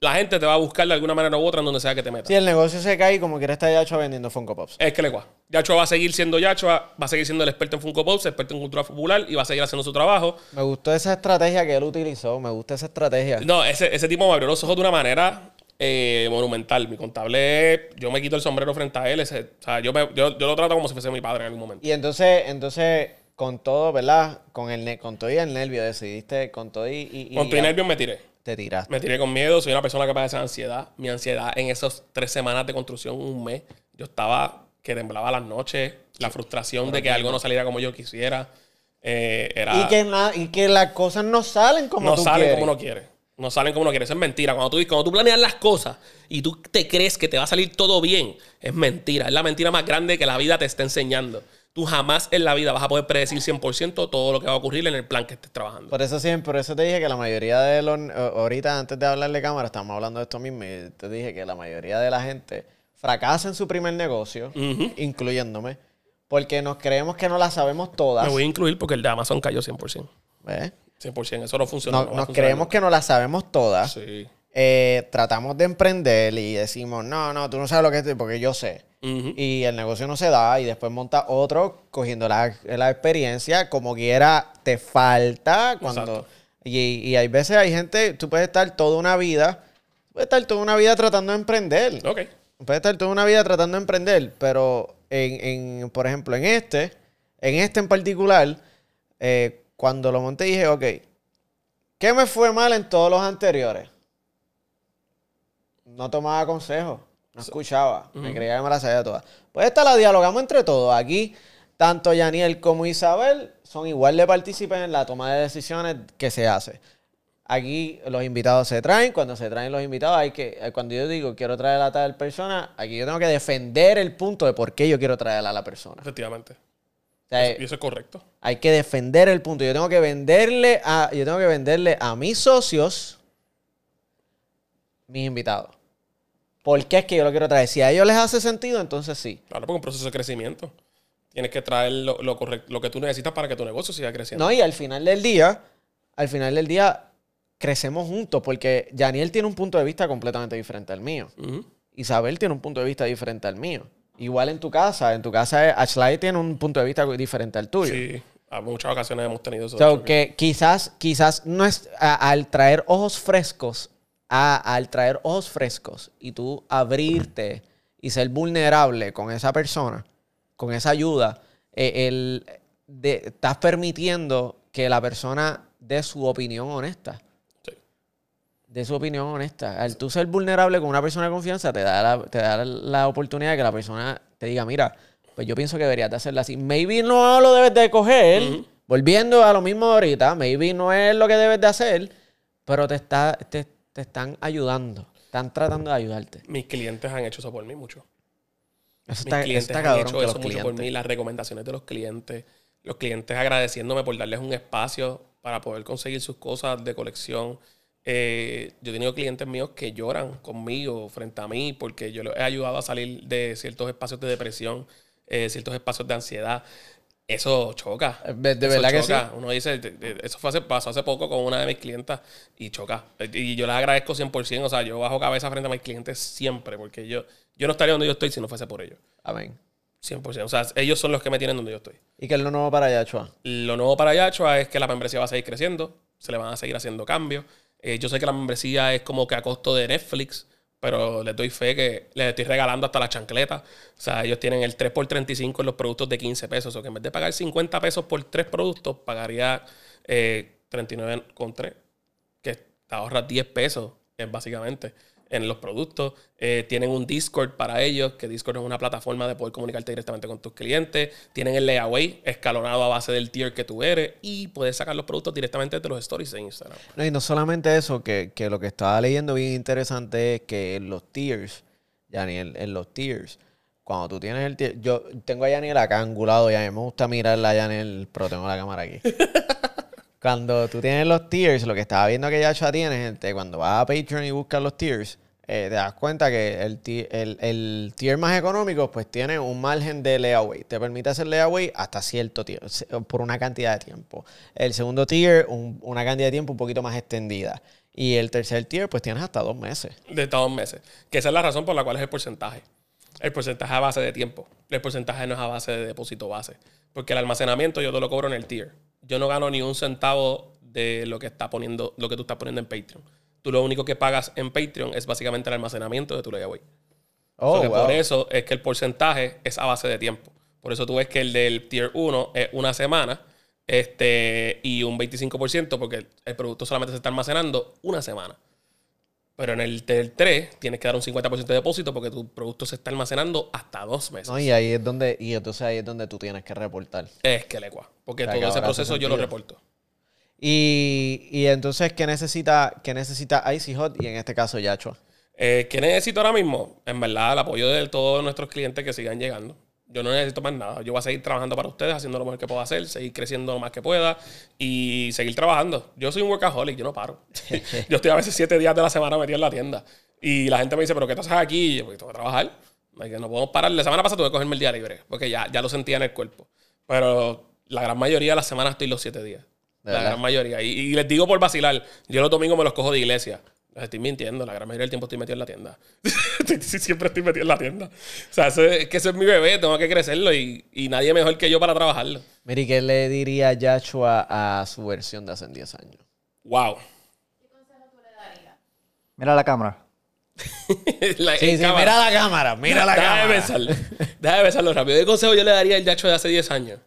La gente te va a buscar de alguna manera u otra en donde sea que te metas. Si el negocio se cae, como quiera estar Yacho vendiendo Funko Pops. Es que le gua. Yachua va a seguir siendo Yachua, va a seguir siendo el experto en Funko Pops, experto en cultura popular y va a seguir haciendo su trabajo. Me gustó esa estrategia que él utilizó. Me gusta esa estrategia. No, ese, ese tipo me abrió los ojos de una manera eh, monumental. Mi contable, yo me quito el sombrero frente a él. ese- o sea, yo, me- yo, yo lo trato como si fuese mi padre en algún momento. Y entonces, entonces, con todo, ¿verdad? Con el con todo y el nervio, decidiste, con todo y, y- y Con tu ya nervios me tiré. Te tiraste. Me tiré con miedo. Soy una persona que padece ansiedad. Mi ansiedad en esas tres semanas de construcción, un mes, yo estaba que temblaba las noches. La frustración de que algo no saliera como yo quisiera. eh, era, Y que, na- y que las cosas no salen como no tú salen quieres. como uno quiere. No salen como uno quiere. Eso es mentira. Cuando tú, cuando tú planeas las cosas y tú te crees que te va a salir todo bien, es mentira. Es la mentira más grande que la vida te está enseñando. Tú jamás en la vida vas a poder predecir 100% todo lo que va a ocurrir en el plan que estés trabajando. Por eso siempre, por eso te dije que la mayoría de los, a- ahorita antes de hablar de cámara, estamos hablando de esto mismo y te dije que la mayoría de la gente fracasa en su primer negocio, incluyéndome, porque nos creemos que no la sabemos todas. Me voy a incluir porque el de Amazon cayó 100%. ¿ves? 100%. Eso no funciona. Nos, nos creemos que no la sabemos todas. Sí. Eh, tratamos de emprender y decimos, no, no, tú no sabes lo que es, porque yo sé. Y el negocio no se da y después monta otro cogiendo la, la experiencia, como quiera, te falta cuando... Y, y hay veces hay gente, tú puedes estar toda una vida, puedes estar toda una vida tratando de emprender. Ok. Puedes estar toda una vida tratando de emprender, pero en, en, por ejemplo, en este, en este en particular, eh, cuando lo monté dije, ok, ¿qué me fue mal en todos los anteriores? No tomaba consejos, no escuchaba, me creía que me la sabía todas. Pues esta la dialogamos entre todos. Aquí, tanto Yaniel como Isabel son igual de partícipes en la toma de decisiones que se hace. Aquí los invitados se traen, cuando se traen los invitados hay que, eh, cuando yo digo quiero traer a tal persona, aquí yo tengo que defender el punto de por qué yo quiero traer a la persona. Efectivamente. O sea, Y eso es correcto. hay que defender el punto. Yo tengo que venderle a, yo tengo que venderle a mis socios mis invitados. ¿Por qué es que yo lo quiero traer? Si a ellos les hace sentido, entonces sí. Claro, porque un proceso de crecimiento. Tienes que traer lo, lo, correcto, lo que tú necesitas para que tu negocio siga creciendo. No, y al final del día, al final del día, crecemos juntos porque Janiel tiene un punto de vista completamente diferente al mío. Isabel tiene un punto de vista diferente al mío. Igual en tu casa, en tu casa Ashley tiene un punto de vista diferente al tuyo. Sí, a muchas ocasiones hemos tenido eso. So, que quizás, quizás no es a- al traer ojos frescos, a- al traer ojos frescos y tú abrirte y ser vulnerable con esa persona, con esa ayuda, eh, el, de- estás permitiendo que la persona dé su opinión honesta. Sí. De su opinión honesta. Al tú ser vulnerable con una persona de confianza, te da la, te da la oportunidad de que la persona te diga, mira, pues yo pienso que deberías de hacerlo así. Maybe no lo debes de coger. Volviendo a lo mismo ahorita, maybe no es lo que debes de hacer, pero te, está, te, te están ayudando. Están tratando de ayudarte. Mis clientes han hecho eso por mí mucho. Eso Mis está, eso clientes está han hecho eso mucho por mí. Las recomendaciones de los clientes. Los clientes agradeciéndome por darles un espacio para poder conseguir sus cosas de colección. Eh, yo he tenido clientes míos que lloran conmigo frente a mí porque yo los he ayudado a salir de ciertos espacios de depresión, eh, ciertos espacios de ansiedad. Eso choca. De- de Eso verdad que choca. Uno dice, de- de- eso fue hace, pasó hace poco con una de mis clientas y choca. Y yo les agradezco 100%. O sea, yo bajo cabeza frente a mis clientes siempre porque yo, yo no estaría donde yo estoy si no fuese por ellos. Amén. 100%. O sea, ellos son los que me tienen donde yo estoy. ¿Y qué es lo nuevo para Yachua? Lo nuevo para Yachua es que la membresía va a seguir creciendo. Se le van a seguir haciendo cambios. Eh, yo sé que la membresía es como que a costo de Netflix, pero les doy fe que les estoy regalando hasta la chancleta. O sea, ellos tienen el 3x35 en los productos de 15 pesos. O que en vez de pagar 50 pesos por tres productos, pagaría eh, 39,3. Que te ahorras 10 pesos, eh, básicamente, en los productos. Eh, tienen un Discord para ellos, que Discord es una plataforma de poder comunicarte directamente con tus clientes. Tienen el layaway escalonado a base del tier que tú eres y puedes sacar los productos directamente de los stories de Instagram. No, y no solamente eso, que, que lo que estaba leyendo bien interesante es que en los tiers, Yaniel, en los tiers, cuando tú tienes el tier, yo tengo a Yaniel acá angulado y a mí me gusta mirarla a Yaniel, pero tengo la cámara aquí. [LAUGHS] cuando tú tienes los tiers, lo que estaba viendo que Yachua tiene, gente, cuando vas a Patreon y buscas los tiers, eh, te das cuenta que el, ti- el, el tier más económico pues tiene un margen de layaway. Te permite hacer layaway hasta cierto tiempo, por una cantidad de tiempo. El segundo tier, un- una cantidad de tiempo un poquito más extendida. Y el tercer tier pues tienes hasta dos meses. de estos dos meses. Que esa es la razón por la cual es el porcentaje. El porcentaje a base de tiempo. El porcentaje no es a base de depósito base. Porque el almacenamiento yo te lo cobro en el tier. Yo no gano ni un centavo de lo que está poniendo, lo que tú estás poniendo en Patreon. Tú lo único que pagas en Patreon es básicamente el almacenamiento de tu layaway. Oh, So que wow. Por eso es que el porcentaje es a base de tiempo. Por eso tú ves que el del tier 1 es una semana este, y un 25% porque el producto solamente se está almacenando una semana. Pero en el del 3 tienes que dar un 50% de depósito porque tu producto se está almacenando hasta dos meses. No, y ahí es donde, y entonces ahí es donde tú tienes que reportar. Es que le cua. Porque O sea, todo ese proceso yo lo reporto. Y, y entonces, ¿qué necesita, qué necesita Icy Hot y en este caso Yachua? Eh, ¿Qué necesito ahora mismo? En verdad, el apoyo de todos nuestros clientes que sigan llegando. Yo no necesito más nada. Yo voy a seguir trabajando para ustedes, haciendo lo mejor que puedo hacer, seguir creciendo lo más que pueda y seguir trabajando. Yo soy un workaholic, yo no paro. [LAUGHS] yo estoy a veces siete días de la semana metido en la tienda. Y la gente me dice, ¿pero qué te haces aquí? Y yo, porque tengo que trabajar. Es que no podemos parar. La semana pasada tuve que cogerme el día libre, porque ya, ya lo sentía en el cuerpo. Pero la gran mayoría de la semana estoy los siete días. ¿De La gran mayoría. Y, y les digo por vacilar, yo los domingos me los cojo de iglesia. Estoy mintiendo, la gran mayoría del tiempo estoy metido en la tienda. [LAUGHS] Siempre estoy metido en la tienda. O sea, ese- es que ese es mi bebé, tengo que crecerlo y, y nadie mejor que yo para trabajarlo. Mire, ¿qué le diría Yachua a su versión de hace 10 años? Wow. ¿Qué consejo tú le darías? Mira la cámara. [LAUGHS] La- Sí, sí, cámara. mira la cámara, mira la Déjame cámara. pensarlo. Déjame pensarlo rápido. ¿Qué consejo yo le daría al Yacho de hace 10 años?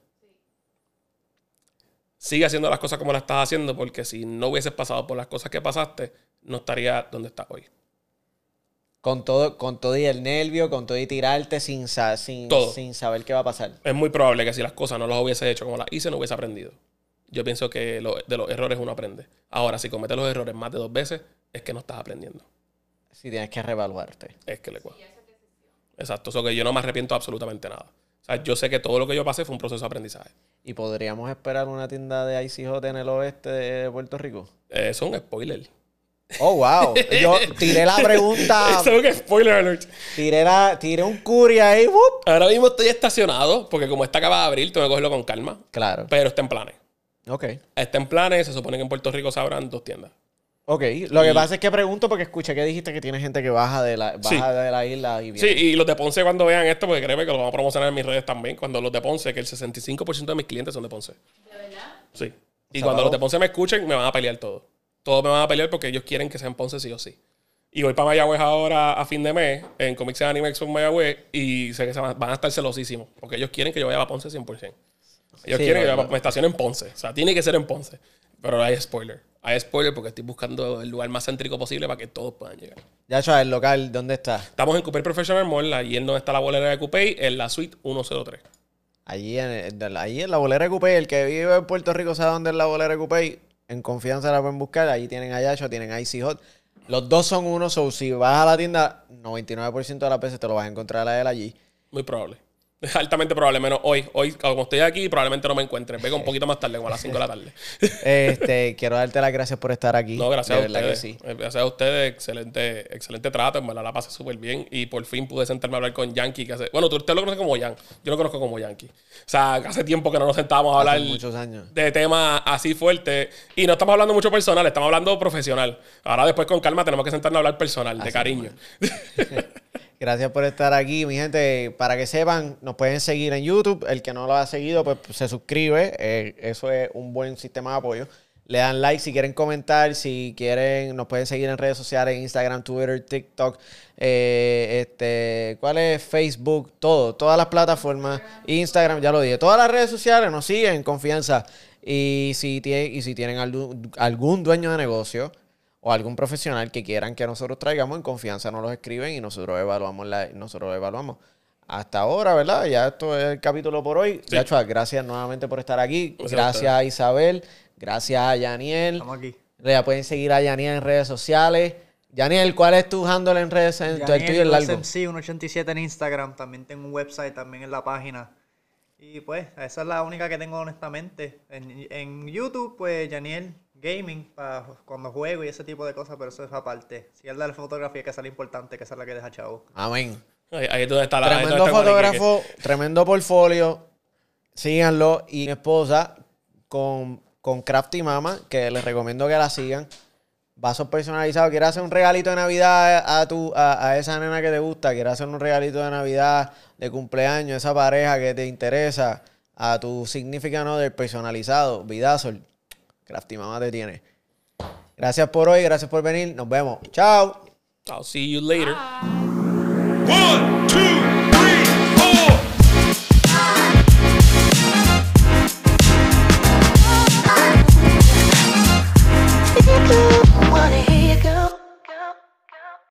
Sigue haciendo las cosas como las estás haciendo, porque si no hubieses pasado por las cosas que pasaste, no estaría donde estás hoy. Con todo, con todo y el nervio, con todo y tirarte sin, sin, Todo. sin saber qué va a pasar. Es muy probable que si las cosas no las hubiese hecho como las hice, no hubiese aprendido. Yo pienso que lo- de los errores uno aprende. Ahora, si cometes los errores más de dos veces, es que no estás aprendiendo. Si tienes que reevaluarte. Es que le cuadra. Exacto. Eso que yo no me arrepiento absolutamente nada. O sea, yo sé que todo lo que yo pasé fue un proceso de aprendizaje. ¿Y podríamos esperar una tienda de Icy Hot en el oeste de Puerto Rico? Eh, Eso es un spoiler. Oh, wow. Yo tiré la pregunta. [LAUGHS] Eso que spoiler alert. Tiré, la, tiré un curry ahí. ¡wup! Ahora mismo estoy estacionado, porque como está acaba de abrir, tengo que cogerlo con calma. Claro. Pero está en planes. Ok. Está en planes, se supone que en Puerto Rico se abran dos tiendas. Ok. Lo que pasa es que pregunto porque escuché que dijiste que tiene gente que baja de la, baja Sí. de la isla y viene. Sí, y los de Ponce cuando vean esto, porque créeme que lo vamos a promocionar en mis redes también, cuando los de Ponce, que el 65% de mis clientes son de Ponce. ¿De verdad? Sí. Y cuando los de Ponce me escuchen, me van a pelear todos. Todos me van a pelear porque ellos quieren que sean Ponce sí o sí. Y voy para Mayagüez ahora a fin de mes, en Comics Anime Expo en Mayagüez, y sé que se van, van a estar celosísimos, porque ellos quieren que yo vaya a Ponce 100%. Ellos Sí, quieren que no, me estacione en Ponce. O sea, tiene que ser en Ponce. Pero hay spoiler. Hay spoiler porque estoy buscando el lugar más céntrico posible para que todos puedan llegar. Ya, chaval, el local, ¿dónde está? Estamos en Coupé Professional Mall, ahí en donde está la bolera de Coupé, en la suite 103. Allí en, allí en la bolera de Coupé. El que vive en Puerto Rico sabe dónde es la bolera de Coupé. En confianza la pueden buscar. Allí tienen a tienen Icy Hot. Los dos son uno, so si vas a la tienda, 99% de las veces te lo vas a encontrar a él allí. Muy probable. Es [LAUGHS] altamente probable, menos hoy. Hoy, como estoy aquí, probablemente no me encuentre. Venga un poquito más tarde, como a las 5 de la tarde. [LAUGHS] Este, quiero darte las gracias por estar aquí. No, gracias De a verdad que ustedes. sí. Eh, Gracias a ustedes, excelente, excelente trato. En verdad la pasé súper bien. Y por fin pude sentarme a hablar con Yankee. Que hace, bueno, tú usted lo conoces como Yan. Yo lo conozco como Yankee. O sea, hace tiempo que no nos sentábamos a hablar muchos años. de temas así fuertes. Y no estamos hablando mucho personal, estamos hablando profesional. Ahora después con calma tenemos que sentarnos a hablar personal, de cariño. [LAUGHS] Gracias por estar aquí, mi gente. Para que sepan, nos pueden seguir en YouTube. El que no lo ha seguido, pues se suscribe. Eh, eso es un buen sistema de apoyo. Le dan like si quieren comentar, si quieren, nos pueden seguir en redes sociales, Instagram, Twitter, TikTok, eh, este, ¿cuál es? Facebook, todo, todas las plataformas, Instagram, ya lo dije, todas las redes sociales nos siguen en confianza. Y si, tie- y si tienen algún dueño de negocio, o algún profesional que quieran que nosotros traigamos en confianza, nos los escriben y nosotros evaluamos la, nosotros evaluamos. Hasta ahora, ¿verdad? Ya esto es el capítulo por hoy. Sí. Yachoa, gracias nuevamente por estar aquí. Gracias a Gracias a Isabel. Gracias a Yaniel. Estamos aquí. Ya pueden seguir a Yaniel en redes sociales. Yaniel, ¿cuál es tu handle en redes? En, el tuyo es largo. Sí, 187 en Instagram. También tengo un website también en la página. Y pues, esa es la única que tengo honestamente. En, en YouTube, pues, Janiel Gaming, para cuando juego y ese tipo de cosas, pero eso es aparte. Si es la fotografía, que es la importante, que esa es la que deja chavo. Amén. Ahí, ahí es donde está la Tremendo está fotógrafo, tremendo portfolio. Síganlo. Y mi esposa con, con Crafty Mama, que les recomiendo que la sigan. Vasos personalizados. ¿Quieres hacer un regalito de Navidad a, tu, a, a esa nena que te gusta? ¿Quieres hacer un regalito de Navidad, de cumpleaños, a esa pareja que te interesa? A tu significant other personalizado. Vidazol. Crafty Mama te tiene. Gracias por hoy, gracias por venir. Nos vemos. Chao. I'll see you later. Bye. One, two,